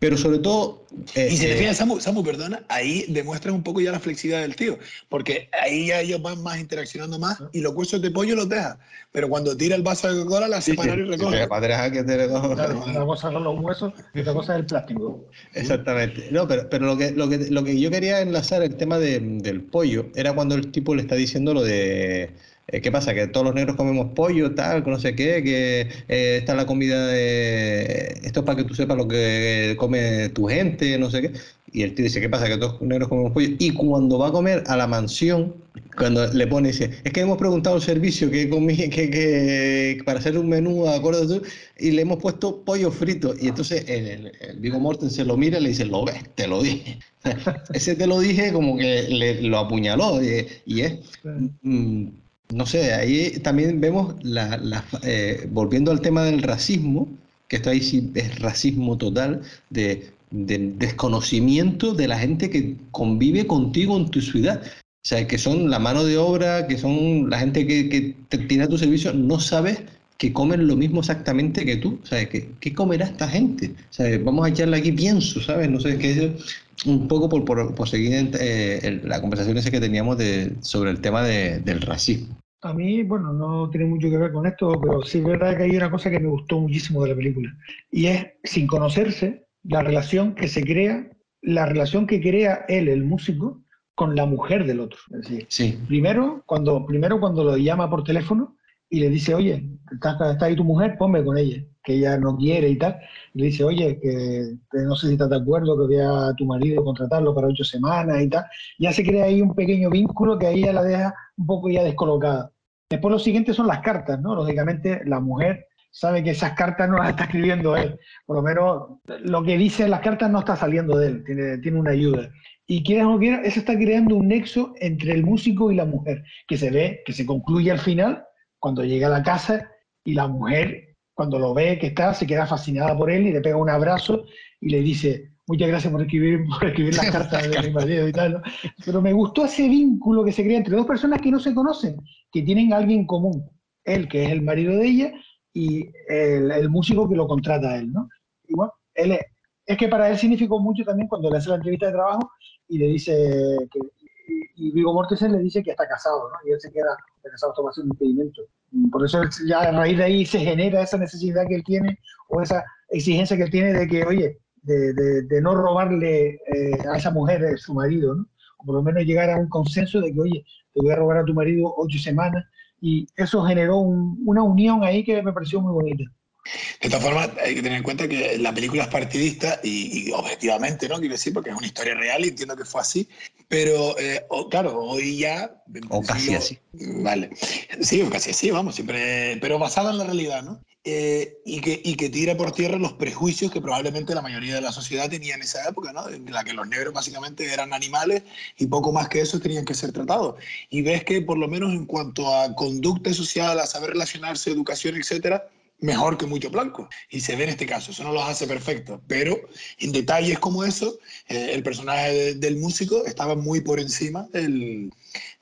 Pero sobre todo... Eh, y si te fijas, Samu, Samu, perdona, ahí demuestra un poco ya la flexibilidad del tío, porque ahí ya ellos van más interaccionando más y los huesos de pollo los deja, pero cuando tira el vaso de Coca-Cola la separa y recoge. una cosa son los huesos y otra cosa es el plástico. Exactamente. No, pero, pero lo, que, lo, que, lo que yo quería enlazar el tema de, del pollo era cuando el tipo le está diciendo lo de eh, ¿Qué pasa? Que todos los negros comemos pollo, tal, que no sé qué, que eh, está la comida de... Esto es para que tú sepas lo que come tu gente, no sé qué. Y el tío dice, ¿qué pasa? Que todos los negros comemos pollo. Y cuando va a comer a la mansión, cuando le pone, dice, es que hemos preguntado el servicio que, que, que para hacer un menú acuerdo tú, y le hemos puesto pollo frito. Y entonces el, el, Vigo Morten se lo mira y le dice, lo ves, te lo dije. Ese te lo dije como que le, lo apuñaló. Y, y es... Mm, no sé, ahí también vemos, la, eh, volviendo al tema del racismo, que esto ahí sí es racismo total, de, desconocimiento de la gente que convive contigo en tu ciudad. O sea, que son la mano de obra, que son la gente que, que tiene a tu servicio, no sabes que comen lo mismo exactamente que tú. ¿Sabes? ¿Qué, qué comerá esta gente? ¿Sabes? Vamos a echarle aquí pienso, ¿sabes? No sé, qué es un poco por, por, seguir eh, la conversación esa que teníamos de, sobre el tema de, del racismo. A mí, bueno, no tiene mucho que ver con esto, pero sí es verdad que hay una cosa que me gustó muchísimo de la película. Y es, sin conocerse, la relación que se crea, la relación que crea él, el músico, con la mujer del otro. Es decir, sí. primero, cuando, primero cuando lo llama por teléfono, y le dice, oye, está, ahí tu mujer, ponme con ella, que ella no quiere y tal. Y le dice, oye, que, no sé si estás de acuerdo que voy a tu marido contratarlo para ocho semanas y tal. Ya se crea ahí un pequeño vínculo que ahí ya la deja un poco ya descolocada. Después lo siguiente son las cartas, ¿no? Lógicamente la mujer sabe que esas cartas no las está escribiendo él. Por lo menos lo que dice en las cartas no está saliendo de él, tiene, tiene una ayuda. Y quieras o no quieras, eso está creando un nexo entre el músico y la mujer, que se ve, que se concluye al final cuando llega a la casa y la mujer, cuando lo ve que está, se queda fascinada por él y le pega un abrazo y le dice, muchas gracias por escribir, por escribir las cartas de mi marido y tal. Pero me gustó ese vínculo que se crea entre dos personas que no se conocen, que tienen a alguien en común. Él, que es el marido de ella, y el, músico que lo contrata a él, ¿no? Y bueno, él es, es, que para él significó mucho también cuando le hace la entrevista de trabajo y le dice que y Vigo Mortensen le dice que está casado, ¿no? Y él se queda casado, esto va a ser un impedimento. Por eso ya a raíz de ahí se genera esa necesidad que él tiene o esa exigencia que él tiene de que, oye, de, de, no robarle eh, a esa mujer eh, su marido, ¿no? O por lo menos llegar a un consenso de que, oye, te voy a robar a tu marido ocho semanas. Y eso generó una unión ahí que me pareció muy bonita. De todas formas, hay que tener en cuenta que la película es partidista y, objetivamente, ¿no? Quiero decir, porque es una historia real y entiendo que fue así. Pero, eh, claro, hoy ya. O casi así. Vale. Sí, o casi así, vamos, siempre. Pero basada en la realidad, ¿no? Eh, y, que, y que tira por tierra los prejuicios que probablemente la mayoría de la sociedad tenía en esa época, ¿no? en la que los negros básicamente eran animales y poco más que eso tenían que ser tratados. Y ves que por lo menos en cuanto a conducta social, a saber relacionarse, educación, etcétera, mejor que mucho blanco. Y se ve en este caso, eso no los hace perfectos, pero en detalles como eso, eh, el personaje del músico estaba muy por encima del,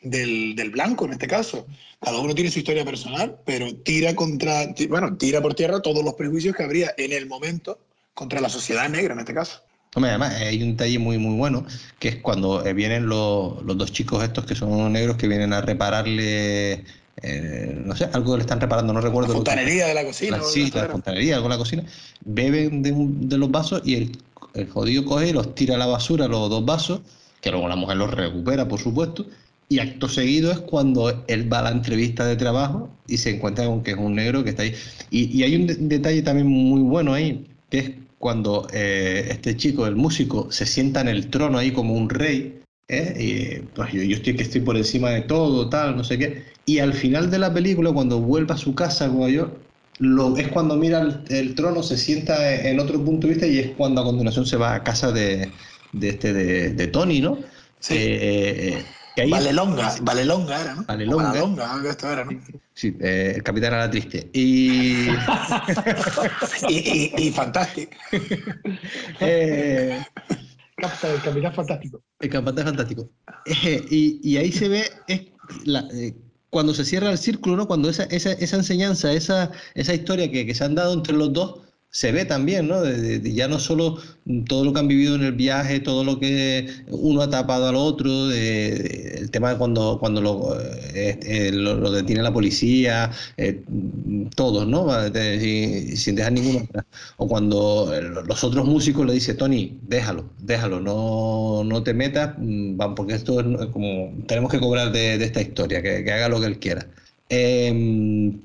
del, blanco en este caso. Cada uno tiene su historia personal, pero tira contra, bueno, tira por tierra todos los prejuicios que habría en el momento contra la sociedad negra en este caso. además, hay un detalle muy, muy bueno, que es cuando eh, vienen los, los dos chicos estos que son negros que vienen a repararle eh, no sé, algo le están reparando, no recuerdo. La fontanería de la cocina. La, sí, la fontanería, algo de la cocina. Beben de, los vasos y el, el, jodido coge y los tira a la basura, los dos vasos, que luego la mujer los recupera, por supuesto. Y acto seguido es cuando él va a la entrevista de trabajo y se encuentra con que es un negro que está ahí. Y, hay un detalle también muy bueno ahí, que es cuando eh, este chico, el músico, se sienta en el trono ahí como un rey ¿eh? Y, pues yo, estoy que estoy por encima de todo, tal, no sé qué. Y al final de la película, cuando vuelve a su casa, como yo, lo, es cuando mira el, trono, se sienta en otro punto de vista y es cuando a continuación se va a casa de, de este, de, Tony, ¿no? Sí. Eh, eh, Valelonga, Valelonga era, ¿no? Valelonga. Valelonga, esto era, ¿no? Sí, el capitán era triste. Y. y, y, y fantástico. el Capitán Fantástico. El Capitán Fantástico. Eh, y, ahí se ve es eh, cuando se cierra el círculo, ¿no? Cuando esa, esa, esa enseñanza, esa, esa historia que, que, se han dado entre los dos se ve también, ¿no? De, ya no solo todo lo que han vivido en el viaje, todo lo que uno ha tapado al otro, el tema de cuando, cuando lo, eh, eh, lo, detiene la policía, eh, todos, ¿no? sin, dejar ninguno O cuando los otros músicos le dicen, Tony, déjalo, déjalo, no, no te metas, mm, porque esto es como, tenemos que cobrar de, esta historia, que, que, haga lo que él quiera. Em,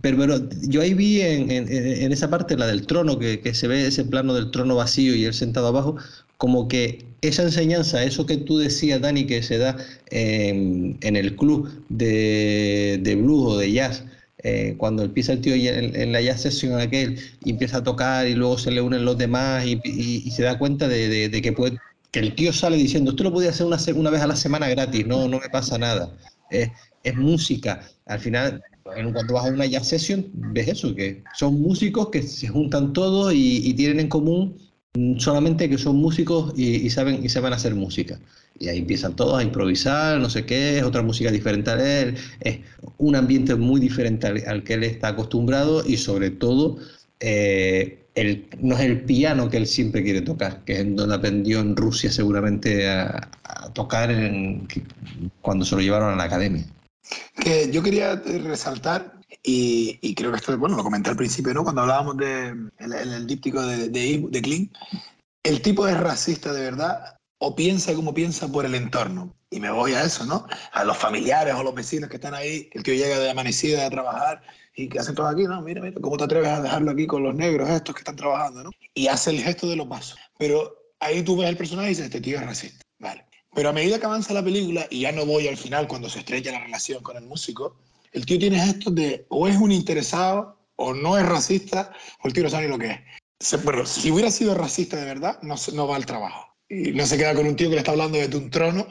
pero, yo ahí vi en, en, esa parte, la del trono, que, que, se ve ese plano del trono vacío y él sentado abajo, como que esa enseñanza, eso que tú decías, Dani, que se da en, el club de, de blues o de jazz, eh, cuando empieza el tío en, la jazz session aquel y empieza a tocar y luego se le unen los demás y, y, se da cuenta de, de, que, puede, que el tío sale diciendo, esto lo podía hacer una, una vez a la semana gratis, no, no me pasa nada. es música. Al final cuando vas a una jazz session, ves eso, que son músicos que se juntan todos y, tienen en común solamente que son músicos y, saben, y saben hacer música. Y ahí empiezan todos a improvisar, no sé qué, es otra música diferente a él, es un ambiente muy diferente al, que él está acostumbrado y sobre todo eh, el, no es el piano que él siempre quiere tocar, que es donde aprendió en Rusia seguramente a, tocar cuando se lo llevaron a la academia. Que yo quería resaltar y, creo que esto, bueno, lo comenté al principio, ¿no? Cuando hablábamos de, en, el díptico de, de, de Kling, el tipo es racista de verdad o piensa como piensa por el entorno. Y me voy a eso, ¿no? A los familiares o los vecinos que están ahí, el que llega de amanecida a trabajar y que hacen todo aquí, no, mira, mira, ¿cómo te atreves a dejarlo aquí con los negros estos que están trabajando, ¿no? Y hace el gesto de los vasos. Pero ahí tú ves el personaje y dices, este tío es racista. Pero a medida que avanza la película, y ya no voy al final cuando se estrecha la relación con el músico, el tío tiene gestos de o es un interesado, o no es racista, o el tío no sabe lo que es. Si hubiera sido racista de verdad, no, no va al trabajo. Y no se queda con un tío que le está hablando desde un trono,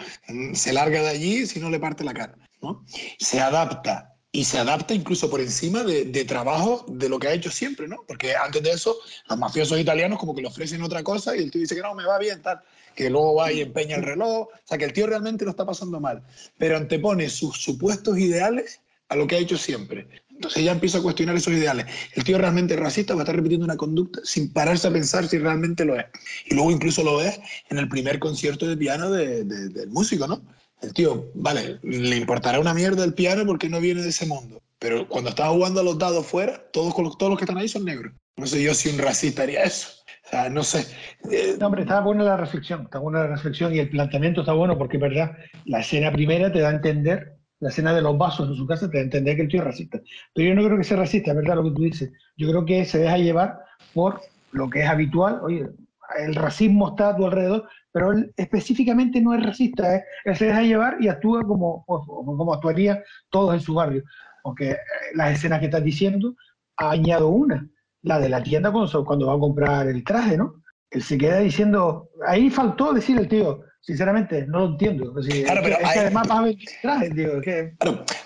se larga de allí si no le parte la cara. ¿no? Se adapta y se adapta incluso por encima de, de, trabajo de lo que ha hecho siempre, ¿no? Porque antes de eso, los mafiosos italianos como que le ofrecen otra cosa y el tío dice que no, me va bien, tal, que luego va y empeña el reloj, o sea, que el tío realmente lo está pasando mal, pero antepone sus supuestos ideales a lo que ha hecho siempre. Entonces ya empieza a cuestionar esos ideales. El tío realmente es racista, va a estar repitiendo una conducta sin pararse a pensar si realmente lo es. Y luego incluso lo ves en el primer concierto de piano del músico, ¿no? El tío, vale, le importará una mierda el piano porque no viene de ese mundo. Pero cuando está jugando a los dados fuera, todos, todos los que están ahí son negros. No sé yo si un racista haría eso. Sea, no sé. No, hombre, está buena la reflexión, está buena la reflexión y el planteamiento está bueno porque, verdad, la escena primera te da a entender la escena de los vasos en su casa, te entender que el tío es racista. Pero yo no creo que sea racista, verdad lo que tú dices. Yo creo que se deja llevar por lo que es habitual. Oye, el racismo está a tu alrededor, pero él específicamente no es racista. ¿eh? Él se deja llevar y actúa como, como actuaría todos en su barrio. Aunque eh, las escenas que estás diciendo, añado una, la de la tienda cuando, cuando va a comprar el traje, ¿no? Él se queda diciendo, ahí faltó decir el tío, Sinceramente, no lo entiendo. claro, pero además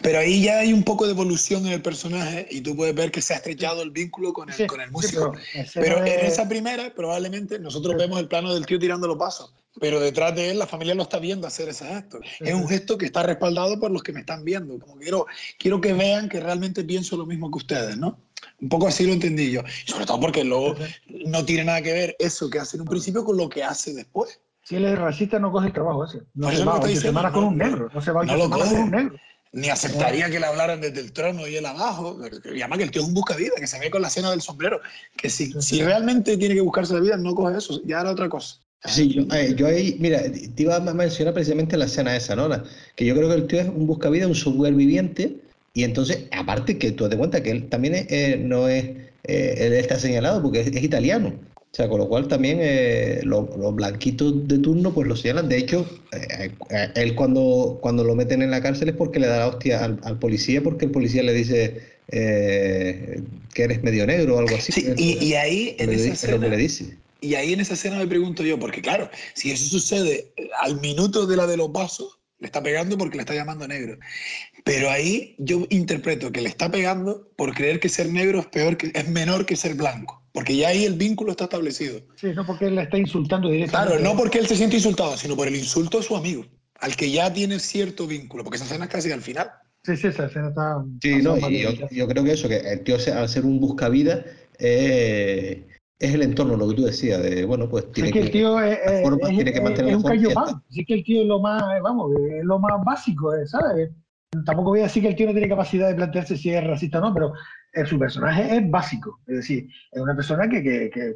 pero ahí ya hay un poco de evolución en el personaje y tú puedes ver que se ha estrechado el vínculo con el, con el músico. pero, en esa primera, probablemente, nosotros vemos el plano del tío tirando los pasos, pero detrás de él la familia lo está viendo hacer ese gesto. Es un gesto que está respaldado por los que me están viendo. Como quiero, quiero que vean que realmente pienso lo mismo que ustedes, ¿no? Un poco así lo entendí yo. sobre todo porque luego no tiene nada que ver eso que hace en un principio con lo que hace después. Si él es racista, no coge el trabajo ese. No se va, con un negro. No se va no lo con un negro. Ni aceptaría que le hablaran desde el trono y él abajo. Y además que el tío es un busca vida, que se ve con la cena del sombrero. Que si, si realmente tiene que buscarse la vida, no coge eso. Ya era otra cosa. Sí, yo, eh, yo, ahí, mira, te iba a mencionar precisamente la escena esa, ¿no? que yo creo que el tío es un buscavida, un software viviente, y entonces, aparte que tú te cuenta que él también eh, no es, eh, él está señalado porque es italiano. O sea, con lo cual también eh, los, blanquitos de turno pues lo señalan. De hecho, eh, eh, él cuando, cuando lo meten en la cárcel es porque le da la hostia al, policía, porque el policía le dice que eres medio negro o algo así. Sí, y, ahí en esa escena, le dice. Y ahí en esa escena me pregunto yo, porque claro, si eso sucede al minuto de la de los vasos, le está pegando porque le está llamando negro. Pero ahí yo interpreto que le está pegando por creer que ser negro es peor que es menor que ser blanco. Porque ya ahí el vínculo está establecido. Sí, no porque él la está insultando directamente. Claro, no porque él se siente insultado, sino por el insulto a su amigo, al que ya tiene cierto vínculo, porque esa escena es casi al final. Sí, sí, esa escena está... Sí, no, y yo, creo que eso, que el tío al ser un buscavida, eh, es el entorno, lo que tú decías, de, bueno, pues tiene que, el tío es, tiene que mantener es un callo Así que el tío es lo más, vamos, es lo más básico, eh, ¿sabes? Tampoco voy a decir que el tío no tiene capacidad de plantearse si es racista o no, pero su personaje es básico. Es decir, es una persona que, que, que,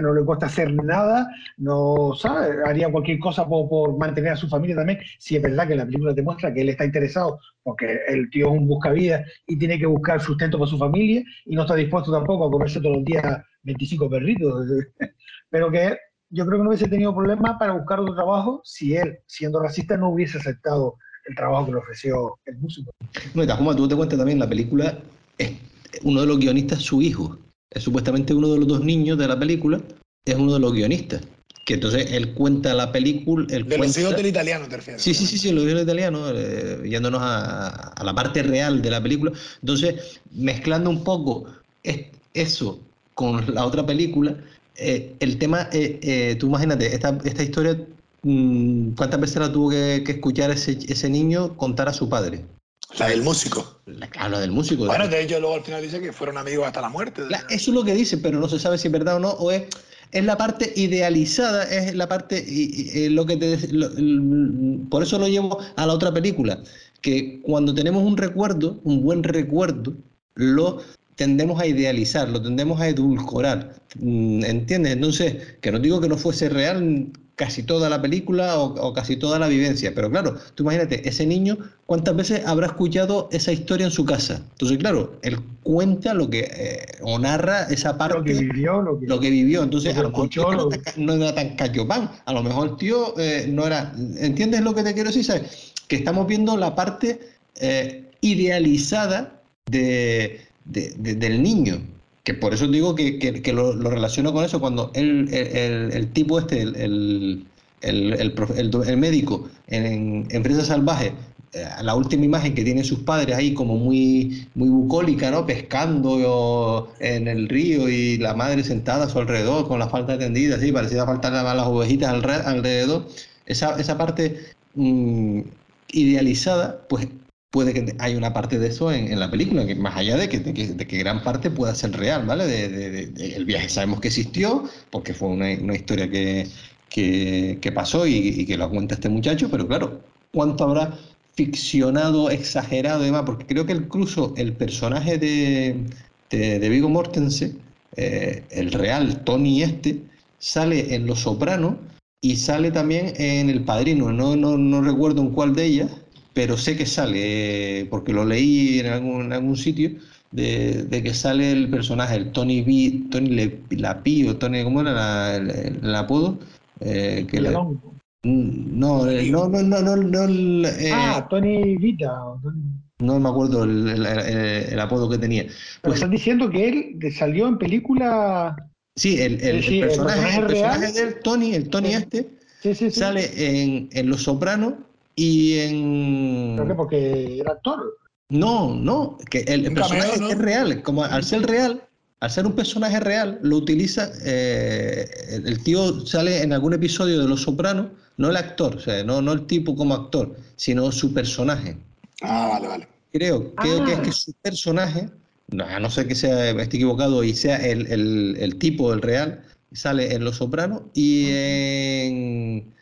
no le cuesta hacer nada, no sabe, haría cualquier cosa por, mantener a su familia también. Si es verdad que la película te muestra que él está interesado, porque el tío es un buscavidas y tiene que buscar sustento para su familia y no está dispuesto tampoco a comerse todos los días 25 perritos. Pero que yo creo que no hubiese tenido problema para buscar otro trabajo si él, siendo racista, no hubiese aceptado el trabajo que le ofreció el músico. No, como tú te cuentas también, la película es uno de los guionistas su hijo. Es supuestamente uno de los dos niños de la película, es uno de los guionistas. Que entonces él cuenta la película. de cuenta... los hijos del italiano, te refieres. Sí, sí, sí, sí, los hijos del italiano, eh, yéndonos a, la parte real de la película. Entonces, mezclando un poco eso con la otra película, eh, el tema, eh, eh, tú imagínate, esta, esta historia, ¿cuántas veces la tuvo que, escuchar ese, ese, niño contar a su padre? La del músico. La, la del músico. Bueno, de hecho luego al final dice que fueron amigos hasta la muerte. eso es lo que dice, pero no se sabe si es verdad o no, o es, es la parte idealizada, es la parte, y, lo que te, por eso lo llevo a la otra película, que cuando tenemos un recuerdo, un buen recuerdo, lo tendemos a idealizar, lo tendemos a edulcorar, mm, ¿entiendes? Entonces, que no digo que no fuese real casi toda la película o, casi toda la vivencia, pero claro, tú imagínate, ese niño, ¿cuántas veces habrá escuchado esa historia en su casa? Entonces, claro, él cuenta lo que, eh, o narra esa parte, lo que vivió, lo que, vivió, entonces a lo mejor no, era tan cachopán, a lo mejor el tío eh, no era, ¿entiendes lo que te quiero decir? ¿Sabes? Que estamos viendo la parte eh, idealizada de del niño. Que por eso digo que, que, lo, relaciono con eso, cuando el, el, tipo este, el, el, médico en, en Salvaje, eh, la última imagen que tiene sus padres ahí como muy, muy bucólica, ¿no? Pescando en el río y la madre sentada a su alrededor con la falta tendida, así, parecía faltar las ovejitas alrededor. Esa, esa parte mm, idealizada, pues puede que haya una parte de eso en, la película, que más allá de que, de que, gran parte pueda ser real, ¿vale? De, el viaje sabemos que existió, porque fue una, historia que, que, pasó y, que lo cuenta este muchacho, pero claro, ¿cuánto habrá ficcionado, exagerado y demás? Porque creo que incluso el personaje de, de, Vigo Mortensen, eh, el real Tony este, sale en Los Sopranos y sale también en El Padrino, no, no, no recuerdo en cuál de ellas, pero sé que sale, porque lo leí en algún, algún sitio, de, que sale el personaje, el Tony B, Tony Le, o Tony, ¿cómo era el, apodo? Eh, que no, no, no, no, no, eh, ah, Tony Vita. No me acuerdo el, apodo que tenía. Pues, estás diciendo que él salió en película. Sí, el, personaje, personaje, del Tony, el Tony este, sale en, en Los Sopranos y en... ¿Por qué? Porque era actor. No, no, que el, personaje es real, como al ser real, al ser un personaje real, lo utiliza, eh, el tío sale en algún episodio de Los Sopranos, no el actor, o sea, no, no el tipo como actor, sino su personaje. Ah, vale, vale. Creo, creo que es que ah. su personaje, a no ser que sea, esté equivocado y sea el, el, el tipo, el real, sale en Los Sopranos y en,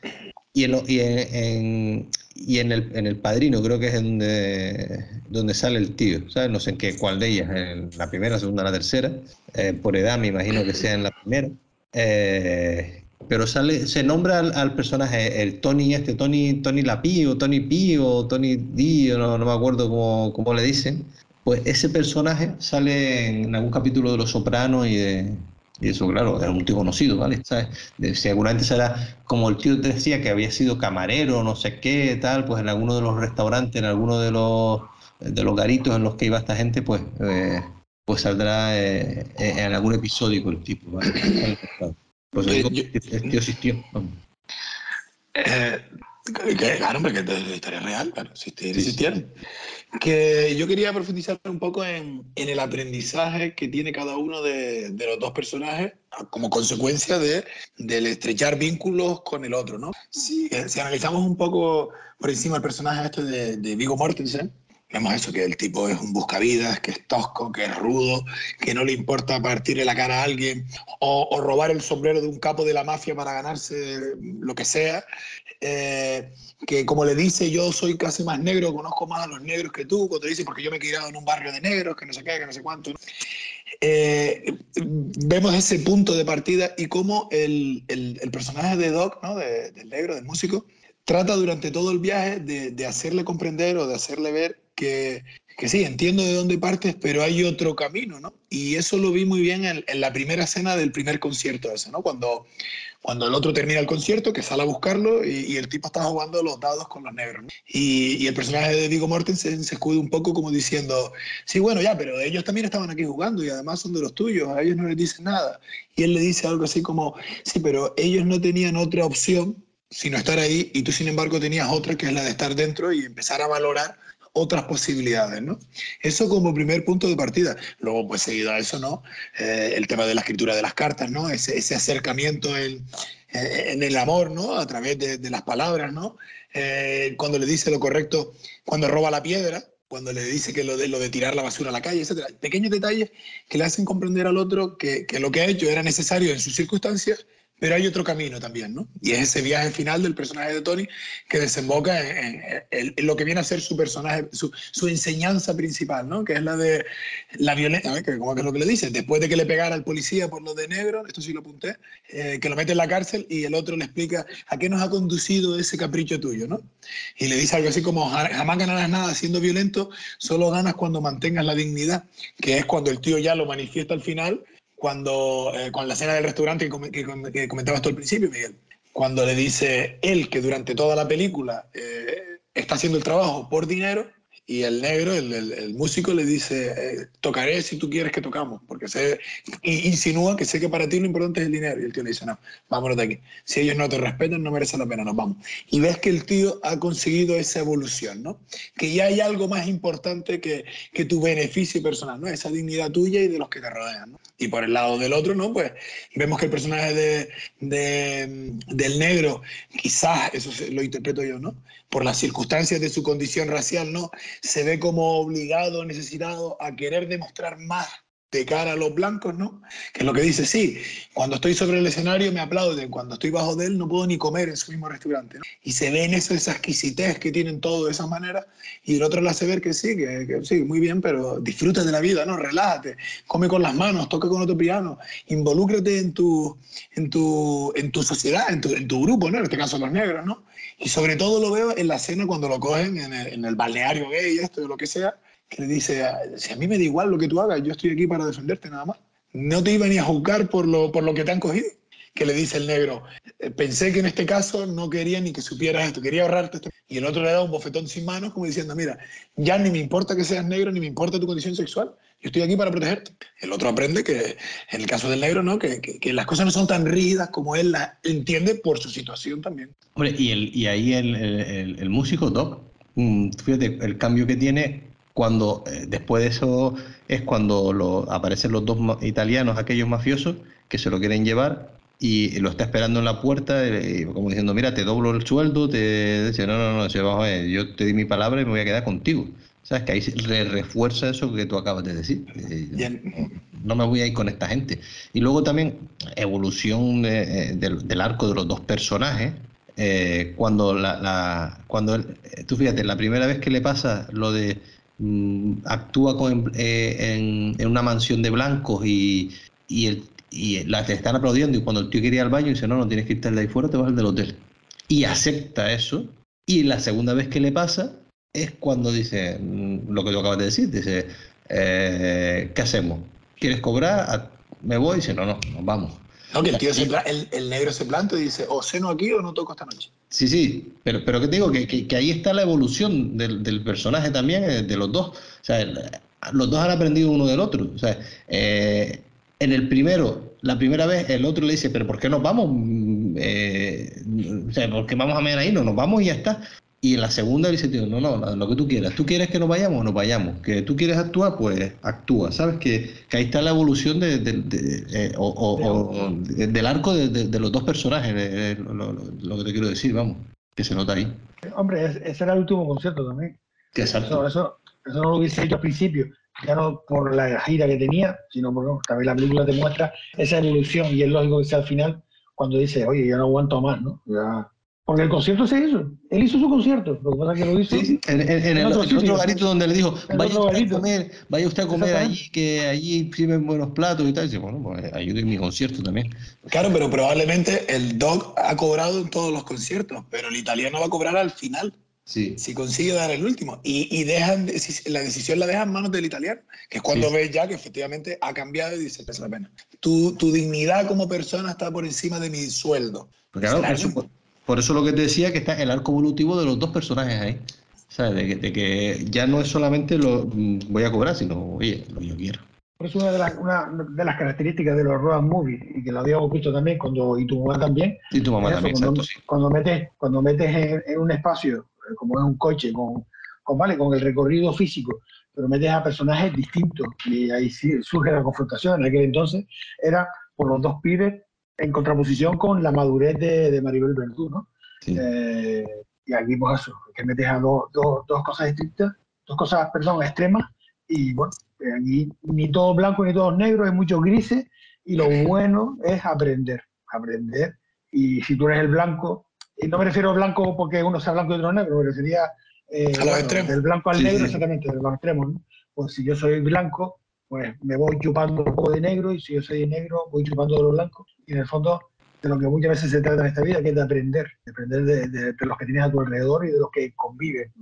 y en, y en, y en el, en el Padrino creo que es donde, donde sale el tío, ¿sabes? No sé en qué, cuál de ellas, en la primera, segunda, la tercera, eh, por edad me imagino que sea en la primera. Eh, pero sale, se nombra al, personaje, el Tony este, Tony, Tony o Tony P o Tony D, no, no me acuerdo cómo, cómo le dicen. Pues ese personaje sale en algún capítulo de Los Sopranos y de, y eso, claro, era un tío conocido, ¿vale? ¿Sabes? Seguramente será como el tío te decía que había sido camarero, no sé qué, tal, pues en alguno de los restaurantes, en alguno de los, de los garitos en los que iba esta gente, pues, eh, pues saldrá eh, en algún episodio con el tipo, ¿vale? Pues digo, el tío existió. Eh, claro, hombre, que la historia real, claro, existieron que yo quería profundizar un poco en, en el aprendizaje que tiene cada uno de, de, los dos personajes como consecuencia de, del estrechar vínculos con el otro, ¿no? Si, eh, si analizamos un poco por encima el personaje este de, de Vigo Mortensen, vemos eso, que el tipo es un buscavidas, que es tosco, que es rudo, que no le importa partirle la cara a alguien o, o robar el sombrero de un capo de la mafia para ganarse lo que sea. Eh, que como le dice, yo soy casi más negro, conozco más a los negros que tú, cuando dice, porque yo me he criado en un barrio de negros, que no sé qué, que no sé cuánto. Eh, vemos ese punto de partida y cómo el, el, personaje de Doc, ¿no? del negro, del músico, trata durante todo el viaje de, de, hacerle comprender o de hacerle ver que, que, sí, entiendo de dónde partes, pero hay otro camino, ¿no? Y eso lo vi muy bien en, en la primera escena del primer concierto ese, ¿no? Cuando cuando el otro termina el concierto, que sale a buscarlo y, el tipo está jugando los dados con los negros. Y, el personaje de Vigo Mortensen se escude un poco como diciendo, sí, bueno, ya, pero ellos también estaban aquí jugando y además son de los tuyos, a ellos no les dicen nada. Y él le dice algo así como, sí, pero ellos no tenían otra opción sino estar ahí y tú sin embargo tenías otra que es la de estar dentro y empezar a valorar otras posibilidades, ¿no? Eso como primer punto de partida. Luego, pues seguido a eso, ¿no? Eh, el tema de la escritura de las cartas, ¿no? Ese, ese acercamiento en, en, el amor, ¿no? A través de, las palabras, ¿no? Eh, cuando le dice lo correcto, cuando roba la piedra, cuando le dice que lo de, lo de tirar la basura a la calle, etc. Pequeños detalles que le hacen comprender al otro que lo que ha hecho era necesario en sus circunstancias pero hay otro camino también, ¿no? Y es ese viaje final del personaje de Tony que desemboca en, lo que viene a ser su personaje, su, enseñanza principal, ¿no? Que es la de la violencia, que como es lo que le dice, después de que le pegara al policía por lo de negro, esto sí lo apunté, eh, que lo mete en la cárcel y el otro le explica a qué nos ha conducido ese capricho tuyo, ¿no? Y le dice algo así como, jamás ganarás nada siendo violento, solo ganas cuando mantengas la dignidad, que es cuando el tío ya lo manifiesta al final cuando, eh, con la escena del restaurante que, que, comentabas tú al principio, Miguel, cuando le dice él que durante toda la película eh, está haciendo el trabajo por dinero y el negro, el, el, músico, le dice, eh, tocaré si tú quieres que tocamos, porque se insinúa que sé que para ti lo importante es el dinero. Y el tío le dice, no, vámonos de aquí. Si ellos no te respetan, no merece la pena, nos vamos. Y ves que el tío ha conseguido esa evolución, ¿no? Que ya hay algo más importante que, que tu beneficio personal, ¿no? Esa dignidad tuya y de los que te rodean, ¿no? Y por el lado del otro, ¿no? Pues vemos que el personaje de, de, del negro, quizás, eso lo interpreto yo, ¿no? Por las circunstancias de su condición racial, ¿no? Se ve como obligado, necesitado a querer demostrar más de cara a los blancos, ¿no? Que es lo que dice, sí, cuando estoy sobre el escenario me aplauden, cuando estoy bajo de él no puedo ni comer en su mismo restaurante, ¿no? Y se ve en eso esa exquisitez que tienen todos de esa manera, y el otro le hace ver que sí, que, sí, muy bien, pero disfruta de la vida, ¿no? Relájate, come con las manos, toca con otro piano, involúcrate en tu, en tu, en tu sociedad, en tu, en tu grupo, ¿no? En este caso los negros, ¿no? Y sobre todo lo veo en la escena cuando lo cogen en el, en el balneario gay, esto, lo que sea, que le dice, si a mí me da igual lo que tú hagas, yo estoy aquí para defenderte nada más. No te iba ni a juzgar por lo, por lo que te han cogido. Que le dice el negro, eh, pensé que en este caso no quería ni que supieras esto, quería ahorrarte esto. Y el otro le da un bofetón sin manos como diciendo, mira, ya ni me importa que seas negro, ni me importa tu condición sexual, yo estoy aquí para protegerte. El otro aprende que, en el caso del negro, ¿no? Que, que, que las cosas no son tan rígidas como él las entiende por su situación también. Hombre, y, el, y ahí el, el, el músico, Doc, mm, fíjate, el cambio que tiene cuando eh, después de eso es cuando lo, aparecen los dos italianos, aquellos mafiosos, que se lo quieren llevar y lo está esperando en la puerta, eh, como diciendo, mira, te doblo el sueldo, te dice, no, no, no, se va, yo te di mi palabra y me voy a quedar contigo. ¿Sabes? Que ahí re refuerza eso que tú acabas de decir. Eh, no me voy a ir con esta gente. Y luego también evolución de, del, del, arco de los dos personajes. Eh, cuando la, la cuando tú fíjate, la primera vez que le pasa lo de actúa con, eh, en, una mansión de blancos y, y, el, y la te están aplaudiendo y cuando el tío quiere ir al baño dice no, no tienes que irte de ahí fuera, te vas al del hotel. Y acepta eso. Y la segunda vez que le pasa es cuando dice mm, lo que tú acabas de decir, dice, eh, ¿qué hacemos? ¿Quieres cobrar? Ah, me voy y dice, no, no, nos vamos. No, que el, tío se el, el, negro se planta y dice, o ceno aquí o no toco esta noche. Sí, sí, pero, pero que te digo que, que, que ahí está la evolución del, del, personaje también, eh, de los dos. O sea, los dos han aprendido uno del otro. O sea, eh, en el primero, la primera vez, el otro le dice, pero ¿por qué nos vamos? Eh, o sea, ¿por qué vamos a meter ahí? No, nos vamos y ya está. Y en la segunda dice, tío, no, no, lo que tú quieras. ¿Tú quieres que nos vayamos? Nos vayamos. ¿Que tú quieres actuar? Pues actúa. ¿Sabes? Que, que ahí está la evolución de, de, de, eh, o, o, o del arco de, los dos personajes, eh, lo, lo, lo, que te quiero decir, vamos, que se nota ahí. Hombre, ese era el último concierto también. Que eso, eso, eso, no lo hubiese hecho al principio, ya no por la gira que tenía, sino porque también la película te muestra esa evolución y es lógico que sea al final cuando dice, oye, yo no aguanto más, ¿no? Ya porque el concierto se hizo. Él hizo su concierto. Lo que pasa es que lo hizo. Sí, en, en, en, el, otro, el otro garito donde le dijo, vaya usted, a comer, vaya usted a comer allí, que allí sirven buenos platos y tal. Y dice, bueno, pues ayude en mi concierto también. Claro, pero probablemente el Doc ha cobrado en todos los conciertos, pero el italiano va a cobrar al final. Sí. Si consigue dar el último. Y, y dejan, la decisión la dejan en manos del italiano, que es cuando sí. ves ya que efectivamente ha cambiado y dice, es la pena. Tu, tu, dignidad como persona está por encima de mi sueldo. Claro, por, por eso lo que te decía, que está el arco evolutivo de los dos personajes ahí. ¿Sabes? De que, de que ya no es solamente lo voy a cobrar, sino, oye, lo que yo quiero. Eso una de, las, una de las características de los road movies, y que lo habíamos visto también, cuando, y tu mamá también. Y tu mamá también, cuando, exacto, sí. Cuando metes, cuando metes en, en, un espacio, como en un coche, con, con, ¿vale? con el recorrido físico, pero metes a personajes distintos y ahí sí surge la confrontación. En aquel entonces era por los dos pibes en contraposición con la madurez de, de Maribel Verdú, ¿no? Eh, y aquí, pues eso, que metes a dos, dos, cosas estrictas, dos cosas, perdón, extremas, y bueno, aquí ni todo blanco ni todo negro, hay muchos grises, y lo bueno es aprender, aprender. Y si tú eres el blanco, y no me refiero al blanco porque uno sea blanco y otro negro, pero sería eh, del blanco al negro, exactamente, de los extremos. ¿no? Pues si yo soy blanco, pues me voy chupando un poco de negro, y si yo soy negro, voy chupando de los blancos. Y en el fondo, de lo que muchas veces se trata en esta vida, que es de aprender, de aprender de, los que tienes a tu alrededor y de los que conviven.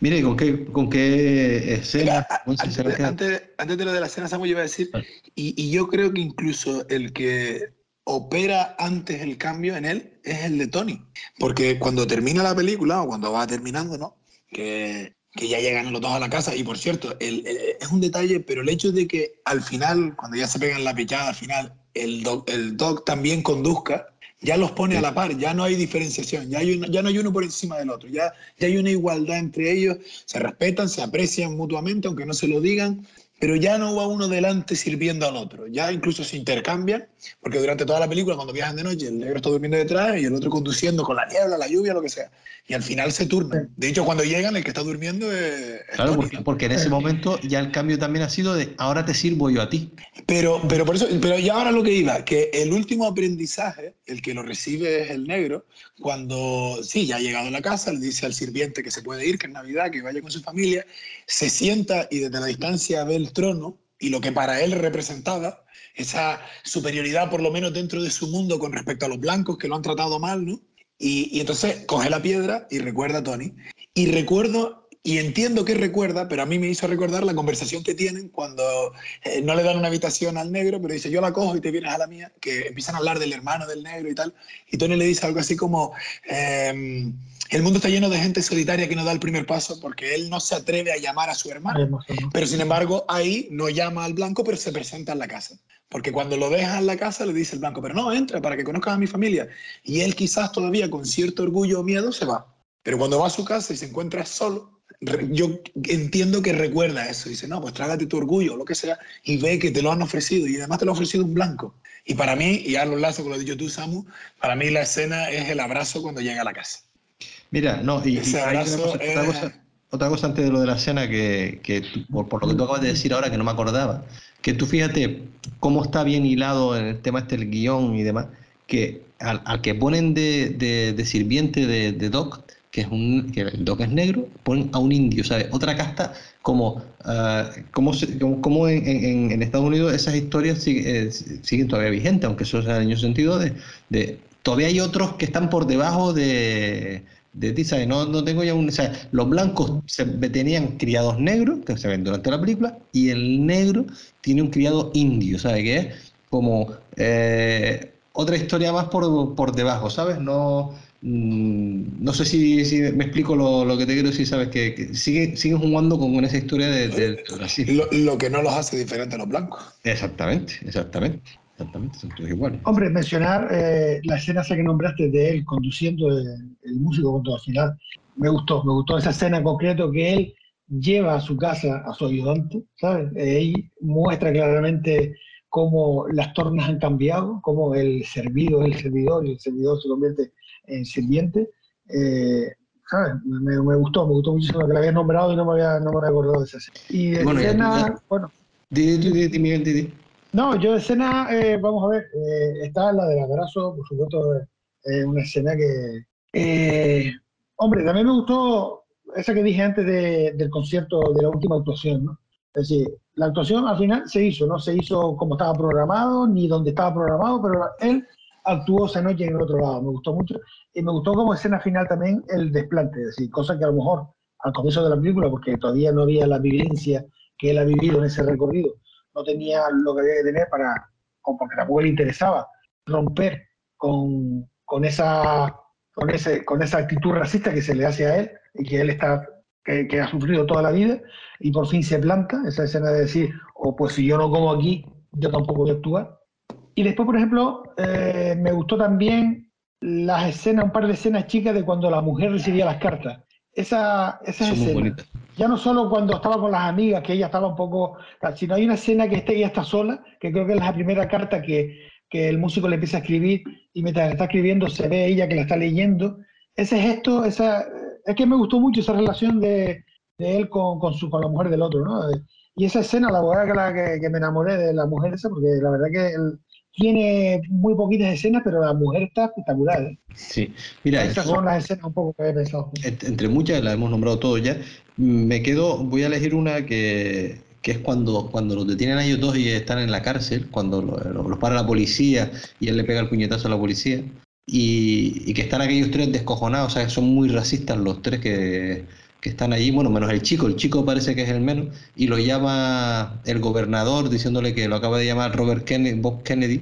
Mire, ¿con qué, con qué escena? antes, antes, de lo de la escena, Samuel, iba a decir, y, y, yo creo que incluso el que opera antes el cambio en él es el de Tony. Porque cuando termina la película, o cuando va terminando, ¿no? Que, que ya llegan los dos a la casa, y por cierto, el, es un detalle, pero el hecho de que al final, cuando ya se pegan la pechada, al final, el dog, el dog también conduzca, ya los pone a la par, ya no hay diferenciación, ya, hay ya no hay uno por encima del otro, ya, ya hay una igualdad entre ellos, se respetan, se aprecian mutuamente, aunque no se lo digan, pero ya no va uno delante sirviendo al otro, ya incluso se intercambian, porque durante toda la película, cuando viajan de noche, el negro está durmiendo detrás y el otro conduciendo con la niebla, la lluvia, lo que sea, y al final se turnan. De hecho, cuando llegan, el que está durmiendo es... Claro, porque, en ese momento ya el cambio también ha sido de ahora te sirvo yo a ti. Pero, pero por eso, pero ya ahora lo que iba, que el último aprendizaje, el que lo recibe es el negro, cuando, sí, ya ha llegado a la casa, le dice al sirviente que se puede ir, que es Navidad, que vaya con su familia, se sienta y desde la distancia ve el trono y lo que para él representaba, esa superioridad por lo menos dentro de su mundo con respecto a los blancos que lo han tratado mal, ¿no? Y, entonces coge la piedra y recuerda a Tony. Y recuerdo, y entiendo que recuerda, pero a mí me hizo recordar la conversación que tienen cuando eh, no le dan una habitación al negro, pero dice, yo la cojo y te vienes a la mía, que empiezan a hablar del hermano del negro y tal. Y Tony le dice algo así como... Em, el mundo está lleno de gente solitaria que no da el primer paso porque él no se atreve a llamar a su hermano. Pero sin embargo, ahí no llama al blanco, pero se presenta en la casa. Porque cuando lo deja en la casa, le dice el blanco, pero no, entra para que conozcas a mi familia. Y él quizás todavía con cierto orgullo o miedo se va. Pero cuando va a su casa y se encuentra solo, yo entiendo que recuerda eso. Dice, no, pues trágate tu orgullo, lo que sea, y ve que te lo han ofrecido. Y además te lo ha ofrecido un blanco. Y para mí, y a los lazos que lo has dicho tú, Samu, para mí la escena es el abrazo cuando llega a la casa. Mira, no, y, otra, cosa, antes de lo de la escena que, por, lo que tú acabas de decir ahora que no me acordaba, que tú fíjate cómo está bien hilado en el tema este el guion y demás, que al, que ponen de, sirviente de, Doc, que es un que el Doc es negro, ponen a un indio, ¿sabes? Otra casta como, uh, como, en, Estados Unidos esas historias eh, siguen, todavía vigentes, aunque eso sea en el sentido de, de todavía hay otros que están por debajo de de ti, ¿sabes? No, no tengo ya un... Los blancos se, tenían criados negros, que se ven durante la película, y el negro tiene un criado indio, ¿sabes? Que es como eh, otra historia más por, por debajo, ¿sabes? No, no sé si, si, me explico lo, lo, que te quiero decir, ¿sabes? Que, siguen, jugando con esa historia de, de, Lo, lo, que no los hace diferentes a los blancos. Exactamente, exactamente. Exactamente, son todos iguales. Hombre, mencionar eh, la escena esa que nombraste de él conduciendo el, músico con todo al final, me gustó, me gustó esa escena en concreto que él lleva a su casa a su ayudante, ¿sabes? Eh, ahí muestra claramente cómo las tornas han cambiado, cómo el servido es el servidor y el servidor se convierte en sirviente. Eh, ¿sabes? Me, gustó, me gustó muchísimo que la había nombrado y no me había, no me había acordado de esa. Y de bueno, escena, bueno. Di, di, di, Miguel, di, no, yo de escena, eh, vamos a ver, eh, está la del abrazo, por supuesto, es una escena que... Eh, hombre, también me gustó esa que dije antes del concierto de la última actuación, ¿no? Es decir, la actuación al final se hizo, no se hizo como estaba programado, ni donde estaba programado, pero él actuó esa noche en el otro lado, me gustó mucho. Y me gustó como escena final también el desplante, es decir, cosa que a lo mejor al comienzo de la película, porque todavía no había la vivencia que él ha vivido en ese recorrido, no tenía lo que debe tener para, porque tampoco le interesaba romper con, con, esa, con, ese, con esa actitud racista que se le hace a él y que él está que, ha sufrido toda la vida y por fin se planta, esa escena de decir, o oh, pues si yo no como aquí, yo tampoco voy a actuar. Y después, por ejemplo, eh, me gustó también las escenas, un par de escenas chicas de cuando la mujer recibía las cartas. esa, esa escena. Ya no solo cuando estaba con las amigas, que ella estaba un poco, sino hay una escena que ella está sola, que creo que es la primera carta que, que el músico le empieza a escribir y mientras está escribiendo se ve ella que la está leyendo. Ese gesto, esa, es que me gustó mucho esa relación de, de él con, con, su, con la mujer del otro, ¿no? Y esa escena, la verdad que, que, me enamoré de la mujer esa, porque la verdad que él tiene muy poquitas escenas, pero la mujer está espectacular. ¿eh? Sí, mira, esas son las escenas un poco que he pensado. Entre muchas, las hemos nombrado todos ya. Me quedo, voy a elegir una que, que es cuando, cuando los detienen a ellos dos y están en la cárcel, cuando los, para la policía y él le pega el puñetazo a la policía, y, y que están aquellos tres descojonados, o sea, que son muy racistas los tres que que están allí, bueno, menos el chico, el chico parece que es el menos, y lo llama el gobernador diciéndole que lo acaba de llamar Robert Kennedy, Bob Kennedy